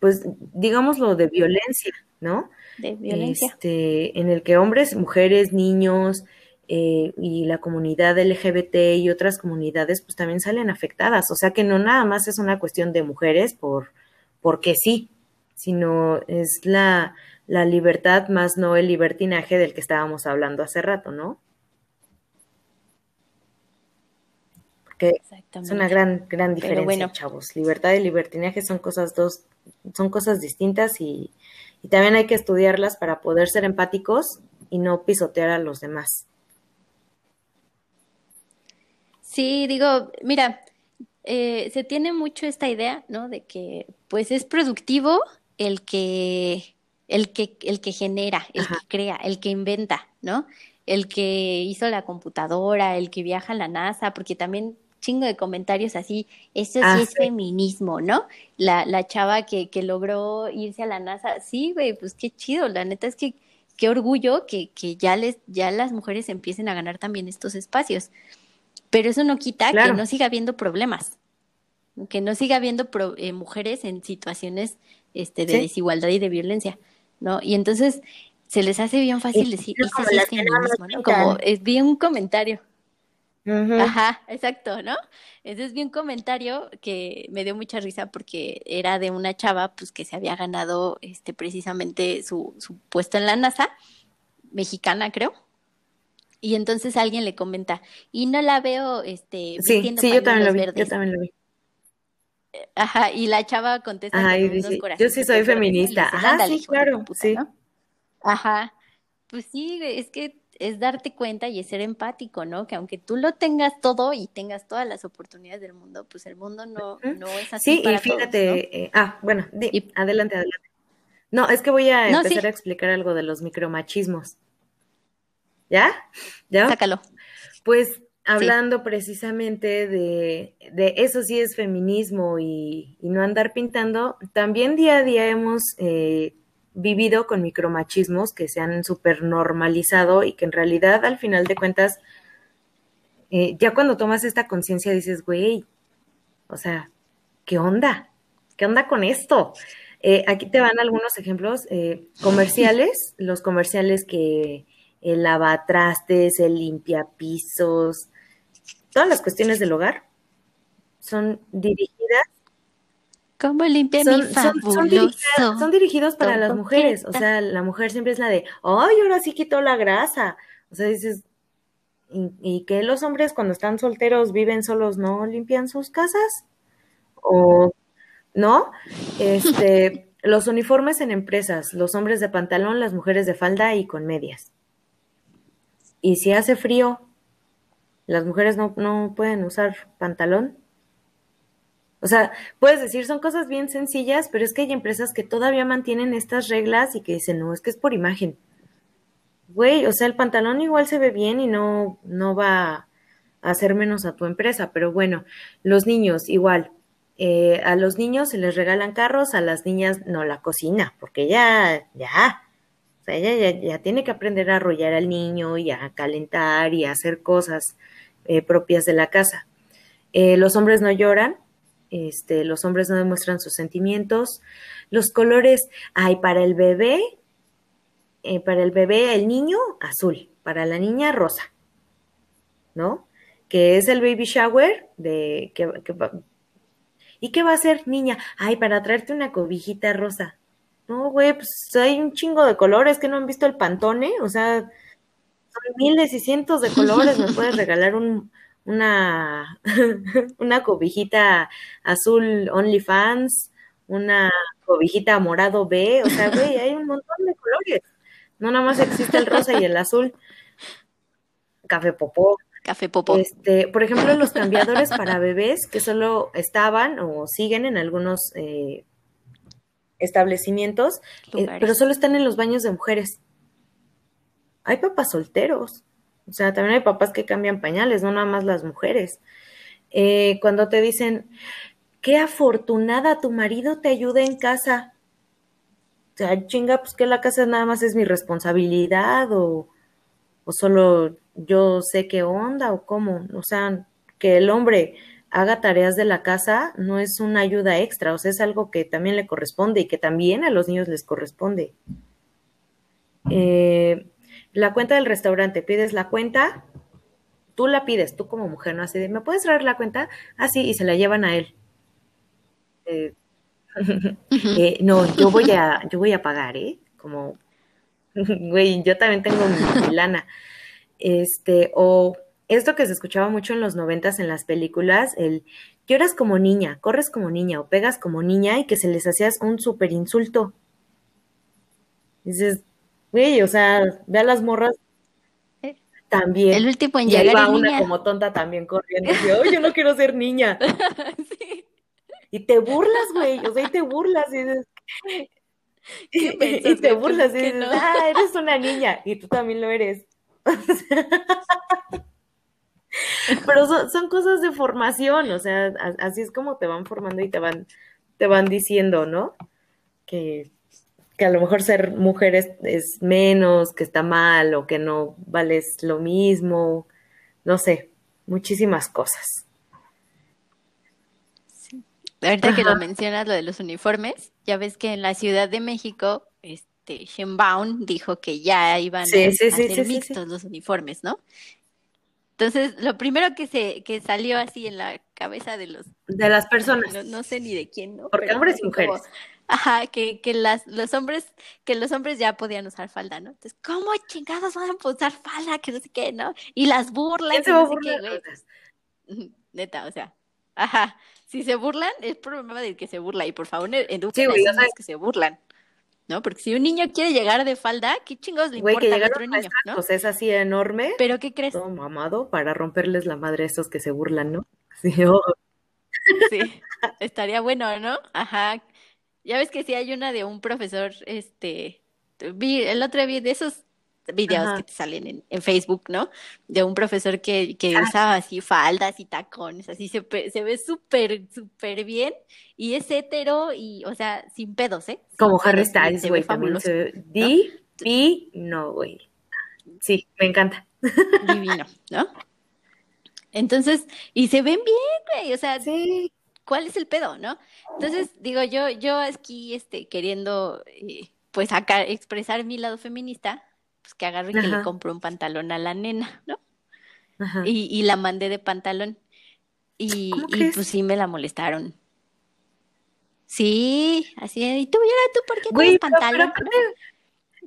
pues, digámoslo, de violencia, ¿no? De violencia. Este, en el que hombres, mujeres, niños eh, y la comunidad LGBT y otras comunidades, pues también salen afectadas. O sea que no nada más es una cuestión de mujeres por, porque sí, sino es la, la libertad más no el libertinaje del que estábamos hablando hace rato, ¿no? Porque es una gran, gran diferencia, chavos. Libertad y libertinaje son cosas dos, son cosas distintas y, y también hay que estudiarlas para poder ser empáticos y no pisotear a los demás. Sí, digo, mira, eh, se tiene mucho esta idea, ¿no? De que, pues, es productivo el que, el que, el que genera, el que crea, el que inventa, ¿no? El que hizo la computadora, el que viaja a la NASA, porque también chingo de comentarios así, eso sí ah, es feminismo, ¿no? La, la chava que, que logró irse a la NASA, sí, güey, pues qué chido, la neta es que qué orgullo que, que ya les, ya las mujeres empiecen a ganar también estos espacios. Pero eso no quita que no siga habiendo problemas, que no siga habiendo eh, mujeres en situaciones este, de desigualdad y de violencia, ¿no? Y entonces se les hace bien fácil decir, ¿no? Como es bien un comentario. Ajá, exacto, ¿no? Ese es bien un comentario que me dio mucha risa porque era de una chava pues que se había ganado este precisamente su, su puesto en la NASA, mexicana creo. Y entonces alguien le comenta, y no la veo este sí, sí, yo también lo vi, yo también lo vi. Ajá, y la chava contesta Ajá, y dice, yo sí soy feminista. Ajá, sí, claro, sí. Ajá, pues sí, es que es darte cuenta y es ser empático, ¿no? Que aunque tú lo tengas todo y tengas todas las oportunidades del mundo, pues el mundo no, no es así. Sí, y fíjate, eh, ah, bueno, adelante, adelante. No, es que voy a empezar a explicar algo de los micromachismos. ¿Ya? ¿Ya? Sácalo. Pues hablando precisamente de, de, eso sí es feminismo y, no andar pintando, también día a día hemos eh, vivido con micromachismos que se han súper normalizado y que en realidad al final de cuentas, eh, ya cuando tomas esta conciencia dices, güey, o sea, ¿qué onda? ¿Qué onda con esto? Eh, aquí te van algunos ejemplos comerciales, los comerciales que el lavatrastes, el limpiapisos, todas las cuestiones del hogar son dirigidas. ¿Cómo limpia mi son, dirigidos para las mujeres. O sea, la mujer siempre es la de, ay, ahora sí quitó la grasa. O sea, dices, ¿y, que los hombres cuando están solteros viven solos no limpian sus casas? O, ¿no? Este, (laughs) los uniformes en empresas, los hombres de pantalón, las mujeres de falda y con medias. Y si hace frío, las mujeres no, no pueden usar pantalón. O sea, puedes decir, son cosas bien sencillas, pero es que hay empresas que todavía mantienen estas reglas y que dicen, no, es que es por imagen. Güey, o sea, el pantalón igual se ve bien y no, no va a hacer menos a tu empresa, pero bueno, los niños igual. Eh, a los niños se les regalan carros, a las niñas no la cocina, porque ya, ya, o sea, ella ya, tiene que aprender a arrollar al niño y a calentar y a hacer cosas eh, propias de la casa. Eh, los hombres no lloran, este, los hombres no demuestran sus sentimientos. Los colores, hay para el bebé, eh, para el bebé, el niño, azul, para la niña, rosa, ¿no? Que es el baby shower de ¿Y qué va a hacer, niña? Ay, para traerte una cobijita rosa. No, güey, pues hay un chingo de colores que no han visto el pantone, o sea, miles y cientos de colores, me puedes regalar un, una, (laughs) una cobijita azul OnlyFans, una cobijita morado B, o sea, güey, hay un montón de colores. No nada más existe el rosa y el azul. Café popó. Café popó. Este, por ejemplo, los cambiadores para bebés que solo estaban o siguen en algunos eh, establecimientos, eh, pero solo están en los baños de mujeres hay papás solteros. O sea, también hay papás que cambian pañales, no nada más las mujeres. Eh, cuando te dicen, qué afortunada, tu marido te ayuda en casa. O sea, chinga, pues que la casa nada más es mi responsabilidad o, o solo yo sé qué onda o cómo. O sea, que el hombre haga tareas de la casa no es una ayuda extra, o sea, es algo que también le corresponde y que también a los niños les corresponde. Eh, la cuenta del restaurante, pides la cuenta, tú la pides, tú como mujer, ¿no? Así de, ¿me puedes traer la cuenta? Así, ah, y se la llevan a él. Eh, (laughs) eh, no, yo voy a, yo voy a pagar, ¿eh? Como, (laughs) güey, yo también tengo mi, lana. Este, o esto que se escuchaba mucho en los noventas en las películas, el lloras como niña, corres como niña o pegas como niña y que se les hacías un súper insulto. Dices, güey, o sea, ve a las morras eh, también. El último en y llegar ahí va una como tonta también corriendo y dice, yo no quiero ser niña. (laughs) Y te burlas, güey, o sea, y te burlas y dices, (laughs) y, te burlas y dices, ah, eres una niña y tú también lo eres. (laughs) Pero son, cosas de formación, o sea, así es como te van formando y te van, te van diciendo, ¿no? Que, que a lo mejor ser mujer es, menos, que está mal o que no vales lo mismo, no sé, muchísimas cosas. Sí. Ahorita que lo mencionas, lo de los uniformes, ya ves que en la Ciudad de México, este, Shenbaum dijo que ya iban a, ser mixtos los uniformes, ¿no? Entonces, lo primero que se que salió así en la cabeza de los de las personas, no, sé ni de quién, ¿no? Porque hombres y mujeres. Ajá, que, que las los hombres que los hombres ya podían usar falda, ¿no? Entonces, ¿cómo chingados van a usar falda? Que no sé qué, ¿no? Y las burlas, se no sé qué, güey. Neta, o sea, ajá, si se burlan, es problema del que se burla y por favor, eduquen sí, a los que se burlan. ¿no? Porque si un niño quiere llegar de falda, ¿qué chingos le importa a otro niño? ¿no? Pues es así enorme. ¿Pero qué crees? Todo mamado para romperles la madre a esos que se burlan, ¿no? (laughs) Sí, (laughs) sí, estaría bueno, ¿no? Ajá. Ya ves que sí hay una de un profesor, este, vi, el otro día vi de esos videos que te salen en, Facebook, ¿no? De un profesor que, que ah. usaba así faldas y tacones, así se, se ve súper, súper bien y es hetero y, o sea, sin pedos, ¿eh? Como Harry Styles, güey, también se Di, di, no, güey. Sí, me encanta. (laughs) Divino, ¿no? Entonces, y se ven bien, güey, o sea, sí. ¿Cuál es el pedo, no? Entonces, digo, yo, yo aquí, este, queriendo, eh, pues, acá expresar mi lado feminista, pues que agarre y que le compro un pantalón a la nena, ¿no? Y, y, la mandé de pantalón. Y, y pues sí me la molestaron. Sí, así y tú, ¿y tú por qué tienes pantalón?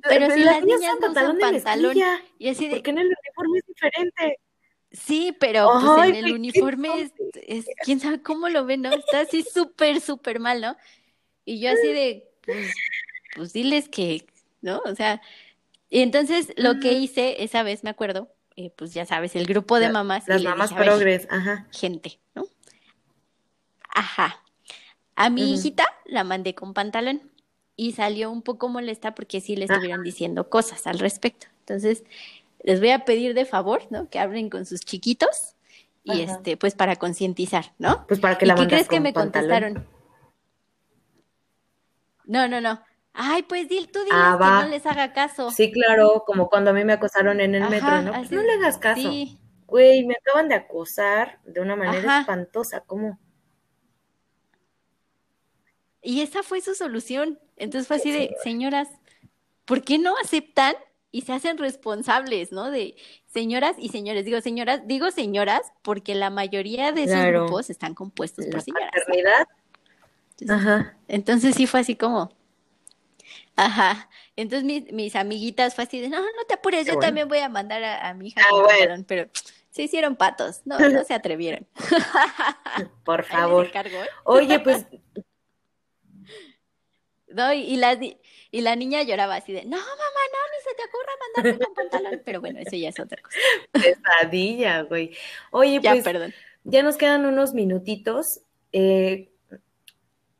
Pero, si las niñas no usan pantalón, y así de... Porque en el uniforme es diferente. Sí, pero pues en el uniforme es, es, quién sabe cómo lo ven, ¿no? Está así súper, súper mal, ¿no? Y yo así de, pues, pues diles que, ¿no? O sea, y entonces lo que hice esa vez, me acuerdo, eh, pues ya sabes, el grupo de mamás. Las mamás progres, ajá. Gente, ¿no? Ajá. A mi hijita la mandé con pantalón y salió un poco molesta porque sí le estuvieron diciendo cosas al respecto. Entonces, les voy a pedir de favor, ¿no? Que hablen con sus chiquitos y este, pues para concientizar, ¿no? Pues para que la ¿Y ¿Qué crees que me contestaron? No, no, no. Ay, pues dil, tú diles ah, que no les haga caso. Sí, claro, como cuando a mí me acosaron en el metro, ¿no? Pues no le hagas caso. Güey, me acaban de acosar de una manera espantosa, ¿cómo? Y esa fue su solución. Entonces fue así de, señoras, ¿por qué no aceptan y se hacen responsables, ¿no? De señoras y señores. Digo señoras, digo señoras porque la mayoría de esos grupos están compuestos por señoras. Ajá. Entonces sí fue así como, Ajá. Entonces mis, mis amiguitas fue así de, no, no te apures, yo también voy a mandar a, mi hija. Ah, pero se hicieron patos, no, no se (laughs) atrevieron. Por (laughs) favor. Oye, pues. No, y, la, y la niña lloraba así de, no, mamá, no, ni se te ocurra mandarme con pantalón. Pero bueno, eso ya es otra cosa. (laughs) Pesadilla, güey. Oye, pues. perdón. Ya nos quedan unos minutitos. Eh,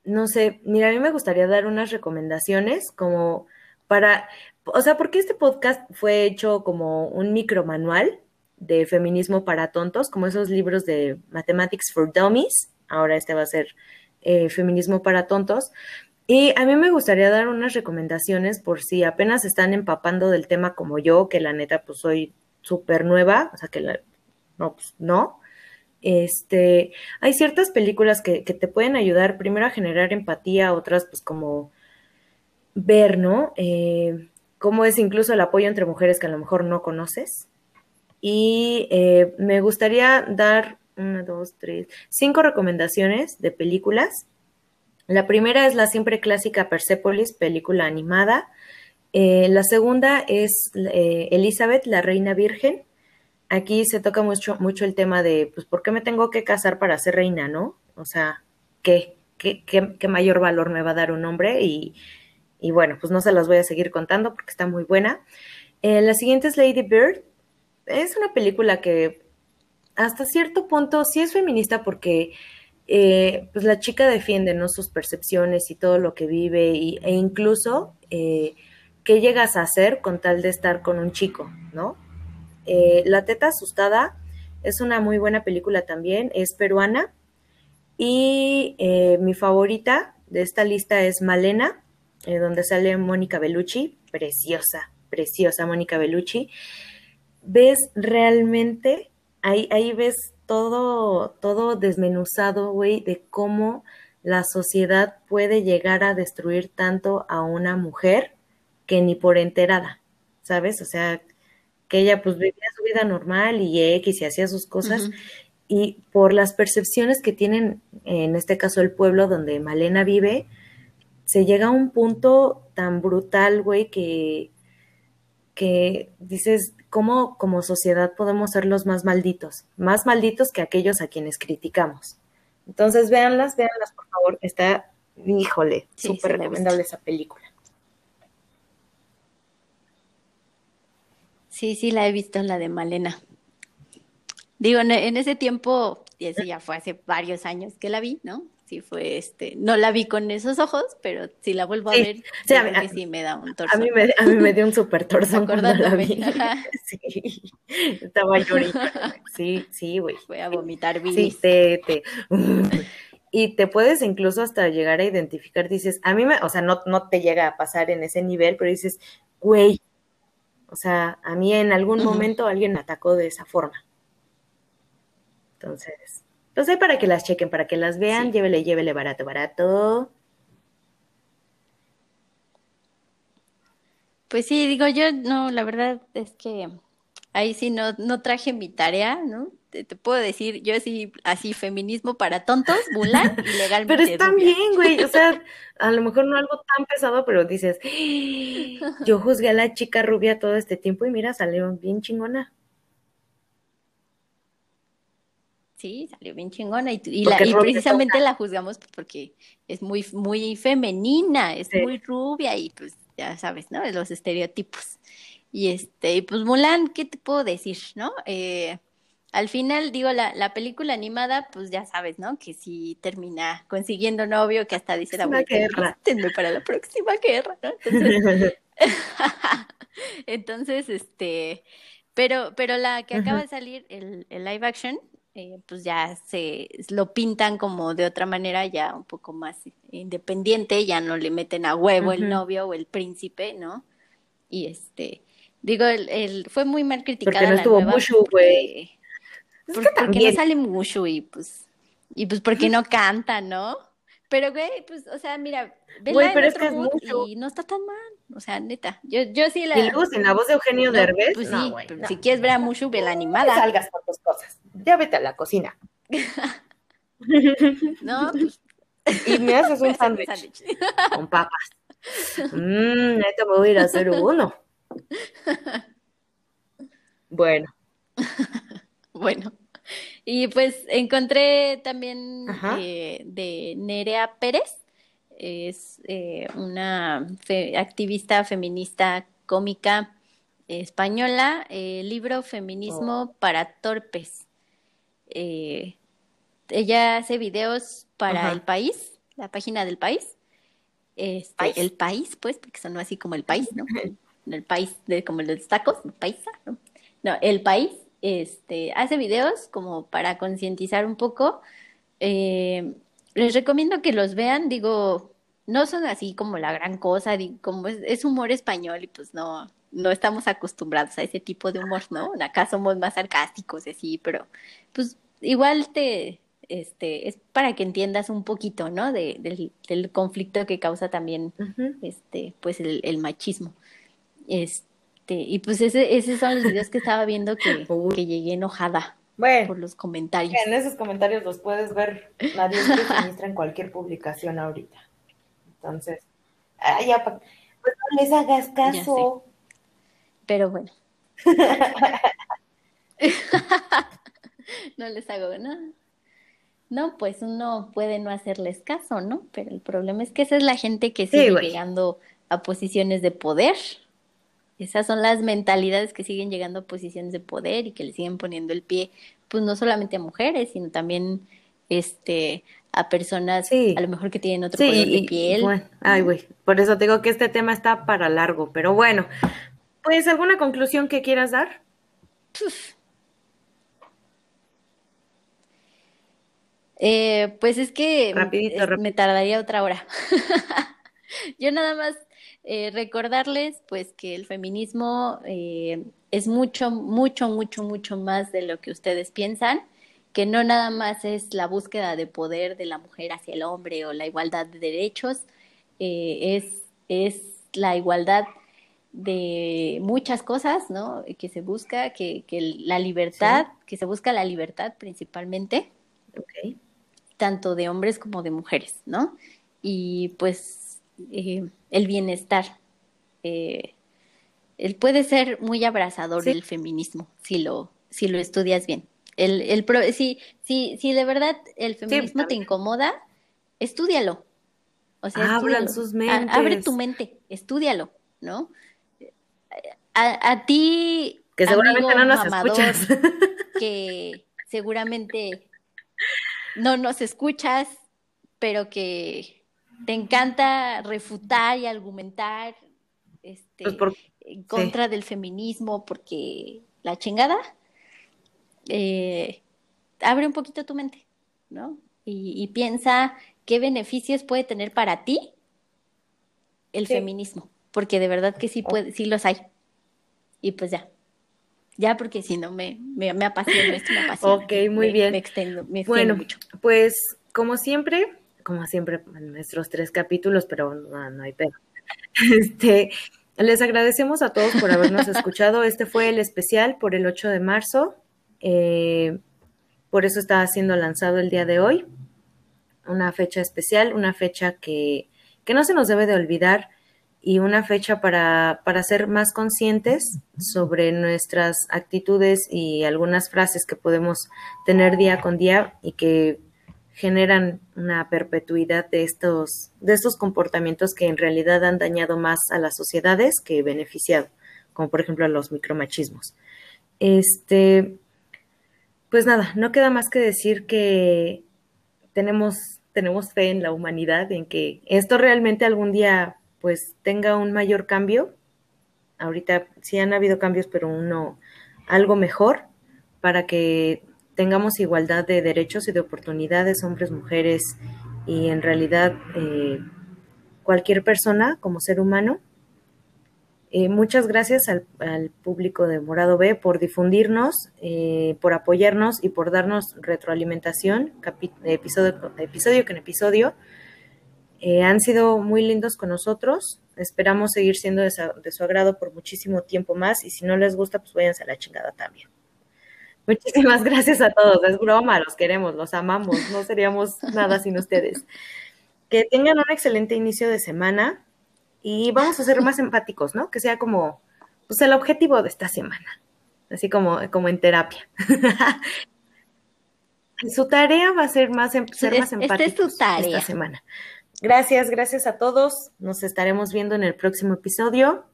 no sé, mira, a mí me gustaría dar unas recomendaciones como para, o sea, porque este podcast fue hecho como un micro manual de feminismo para tontos, como esos libros de Mathematics for Dummies, ahora este va a ser eh, feminismo para tontos. Y a mí me gustaría dar unas recomendaciones por si apenas están empapando del tema como yo, que la neta pues soy súper nueva, o sea que la, no, pues no, Este, hay ciertas películas que, que te pueden ayudar primero a generar empatía, otras pues como ver, ¿no? Eh, cómo es incluso el apoyo entre mujeres que a lo mejor no conoces. Y eh, me gustaría dar una, dos, tres, cinco recomendaciones de películas. La primera es la siempre clásica Persepolis, película animada. Eh, la segunda es Elizabeth, la reina virgen. Aquí se toca mucho, mucho el tema de, pues, ¿por qué me tengo que casar para ser reina, no? O sea, ¿qué, qué, qué mayor valor me va a dar un hombre? Y, y bueno, pues no se las voy a seguir contando porque está muy buena. Eh, la siguiente es Lady Bird. Es una película que hasta cierto punto sí es feminista porque eh, pues la chica defiende ¿no? sus percepciones y todo lo que vive y, e incluso eh, qué llegas a hacer con tal de estar con un chico, ¿no? la teta asustada es una muy buena película también, es peruana y mi favorita de esta lista es Malena, eh, donde sale Mónica Bellucci, preciosa, preciosa Mónica Bellucci. Ves realmente, ahí, ahí ves todo, todo desmenuzado, güey, de cómo la sociedad puede llegar a destruir tanto a una mujer que ni por enterada, ¿sabes? O sea, que ella pues vivía su vida normal y X y hacía sus cosas. Y por las percepciones que tienen, en este caso el pueblo donde Malena vive, se llega a un punto tan brutal, güey, que, que dices, ¿cómo como sociedad podemos ser los más malditos? Más malditos que aquellos a quienes criticamos. Entonces, véanlas, véanlas, por favor. Está, híjole, súper recomendable esa película. Sí, sí, la he visto, la de Malena. Digo, en, ese tiempo, y ese ya fue hace varios años que la vi, ¿no? Sí fue este, no la vi con esos ojos, pero si la vuelvo a ver, sí, a sí me da un torso. A mí me, a mí me dio un super torso cuando la vi. (laughs) Sí, estaba llorando. Sí, sí, güey. Fue a vomitar bilis. Sí, te, te, y te puedes incluso hasta llegar a identificar, dices, a mí me, o sea, no, no te llega a pasar en ese nivel, pero dices, güey, o sea, a mí en algún momento alguien me atacó de esa forma. Entonces, entonces, para que las chequen, para que las vean, llévele, llévele barato, barato. Pues sí, digo yo, no, la verdad es que ahí sí no, no traje mi tarea, ¿no? Te, puedo decir, yo sí, así, feminismo para tontos, Mulan, (laughs) ilegalmente. Pero está bien, güey, o sea, (laughs) a lo mejor no algo tan pesado, pero dices, yo juzgué a la chica rubia todo este tiempo y mira, salió bien chingona. Sí, salió bien chingona y, y, precisamente la juzgamos porque es muy, muy femenina, es muy rubia y pues ya sabes, ¿no? Los estereotipos. Y este, pues Mulan, ¿qué te puedo decir, no? Eh, al final, digo, la, la película animada, pues ya sabes, ¿no? Que si termina consiguiendo novio, que hasta dice la abuelita, para la próxima guerra, ¿no? Entonces, (laughs) (laughs) entonces este, pero, pero la que acaba de salir, el, el live action, eh, pues ya se lo pintan como de otra manera, ya un poco más independiente, ya no le meten a huevo el novio o el príncipe, ¿no? Y este, digo, el, fue muy mal criticada. Porque no estuvo Mushu, güey. Porque, no sale Mushu y pues, y pues porque no canta, ¿no? Pero, güey, pues, o sea, mira, pero es que es mucho. Y no está tan mal. O sea, neta. Yo, yo sí la. Y luego en la voz de Eugenio Derbez. Pues sí, si quieres ver a Mushu, ve la animada. No salgas por tus cosas. Ya vete a la cocina. (laughs) no, pues. Y me haces un (laughs) sándwich. con papas. Mmm, neta me voy a ir a hacer uno. Bueno. (laughs) bueno. Y pues encontré también eh, de Nerea Pérez, es eh, una activista feminista cómica española, eh, libro Feminismo oh. para Torpes. ella hace videos para El País, la página del País. Este, el país, pues, porque sonó así como el país, ¿no? el país, de, como los tacos, paisa, ¿no? No, el país este, hace videos como para concientizar un poco. Eh, les recomiendo que los vean, digo, no son así como la gran cosa, como es, humor español y pues no, no estamos acostumbrados a ese tipo de humor, ¿no? Acá somos más sarcásticos y así, pero pues igual te, este, es para que entiendas un poquito, ¿no? De, del, conflicto que causa también, este, pues el, el, machismo. Este, y pues ese, esos son los videos que estaba viendo que, que llegué enojada. Por los comentarios. En esos comentarios los puedes ver. Nadie se registra en cualquier publicación ahorita. Entonces, ya, pues no les hagas caso. Pero bueno. no les hago, ¿no? No, pues uno puede no hacerles caso, ¿no? Pero el problema es que esa es la gente que sigue llegando a posiciones de poder. Esas son las mentalidades que siguen llegando a posiciones de poder y que le siguen poniendo el pie, pues no solamente a mujeres, sino también este a personas a lo mejor que tienen otro color de piel. Bueno, ay, güey, por eso digo que este tema está para largo, pero bueno, pues alguna conclusión que quieras dar. (laughs) Eh, pues es que me tardaría otra hora. (laughs) Yo nada más eh, recordarles pues que el feminismo eh, es mucho, mucho, mucho, mucho más de lo que ustedes piensan, que no nada más es la búsqueda de poder de la mujer hacia el hombre o la igualdad de derechos, es, es la igualdad de muchas cosas, ¿no? Que se busca, que, que la libertad, que se busca la libertad principalmente. Okay tanto de hombres como de mujeres, ¿no? Y pues eh, el bienestar. Eh, él puede ser muy abrazador del feminismo si lo, si lo estudias bien. El, el si, si, si de verdad el feminismo te incomoda, estúdialo. O sea, Abran sus mentes. abre tu mente, estúdialo, ¿no? A, a ti. Que seguramente no nos escuchas. (laughs) Que seguramente no nos escuchas, pero que te encanta refutar y argumentar este, pues en contra del feminismo porque la chingada, eh, abre un poquito tu mente, ¿no? Y, piensa qué beneficios puede tener para ti el feminismo, porque de verdad que sí, puede, sí los hay. Y pues ya ya porque si no me, me, me apasiona esto, me apasiona. Ok, muy bien. Me extendo, me extiendo bueno, mucho. Pues como siempre, como siempre en nuestros tres capítulos, pero no, hay pedo. (laughs) Este, les agradecemos a todos por habernos (laughs) escuchado. Este fue el especial por el 8 de marzo. Eh, por eso está siendo lanzado el día de hoy. Una fecha especial, una fecha que, que no se nos debe de olvidar y una fecha para, para ser más conscientes sobre nuestras actitudes y algunas frases que podemos tener día con día y que generan una perpetuidad de estos, de estos comportamientos que en realidad han dañado más a las sociedades que beneficiado, como por ejemplo los micromachismos. Este, pues nada, no queda más que decir que tenemos, tenemos fe en la humanidad, en que esto realmente algún día pues tenga un mayor cambio. Ahorita sí han habido cambios, pero uno algo mejor para que tengamos igualdad de derechos y de oportunidades, hombres, mujeres y en realidad eh, cualquier persona como ser humano. Eh, muchas gracias al, público de Morado B por difundirnos, eh, por apoyarnos y por darnos retroalimentación episodio, episodio con episodio. Han sido muy lindos con nosotros. Esperamos seguir siendo de su, agrado por muchísimo tiempo más y si no les gusta, pues váyanse a la chingada también. Muchísimas gracias a todos. Es broma, los queremos, los amamos. No seríamos nada sin ustedes. Que tengan un excelente inicio de semana y vamos a ser más empáticos, ¿no? Que sea como pues el objetivo de esta semana, así como, como en terapia. (laughs) su tarea va a ser más em, ser más empáticos esta semana. Gracias, gracias a todos. Nos estaremos viendo en el próximo episodio.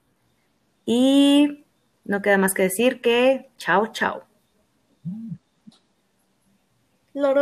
Y no queda más que decir que chao, chao. Los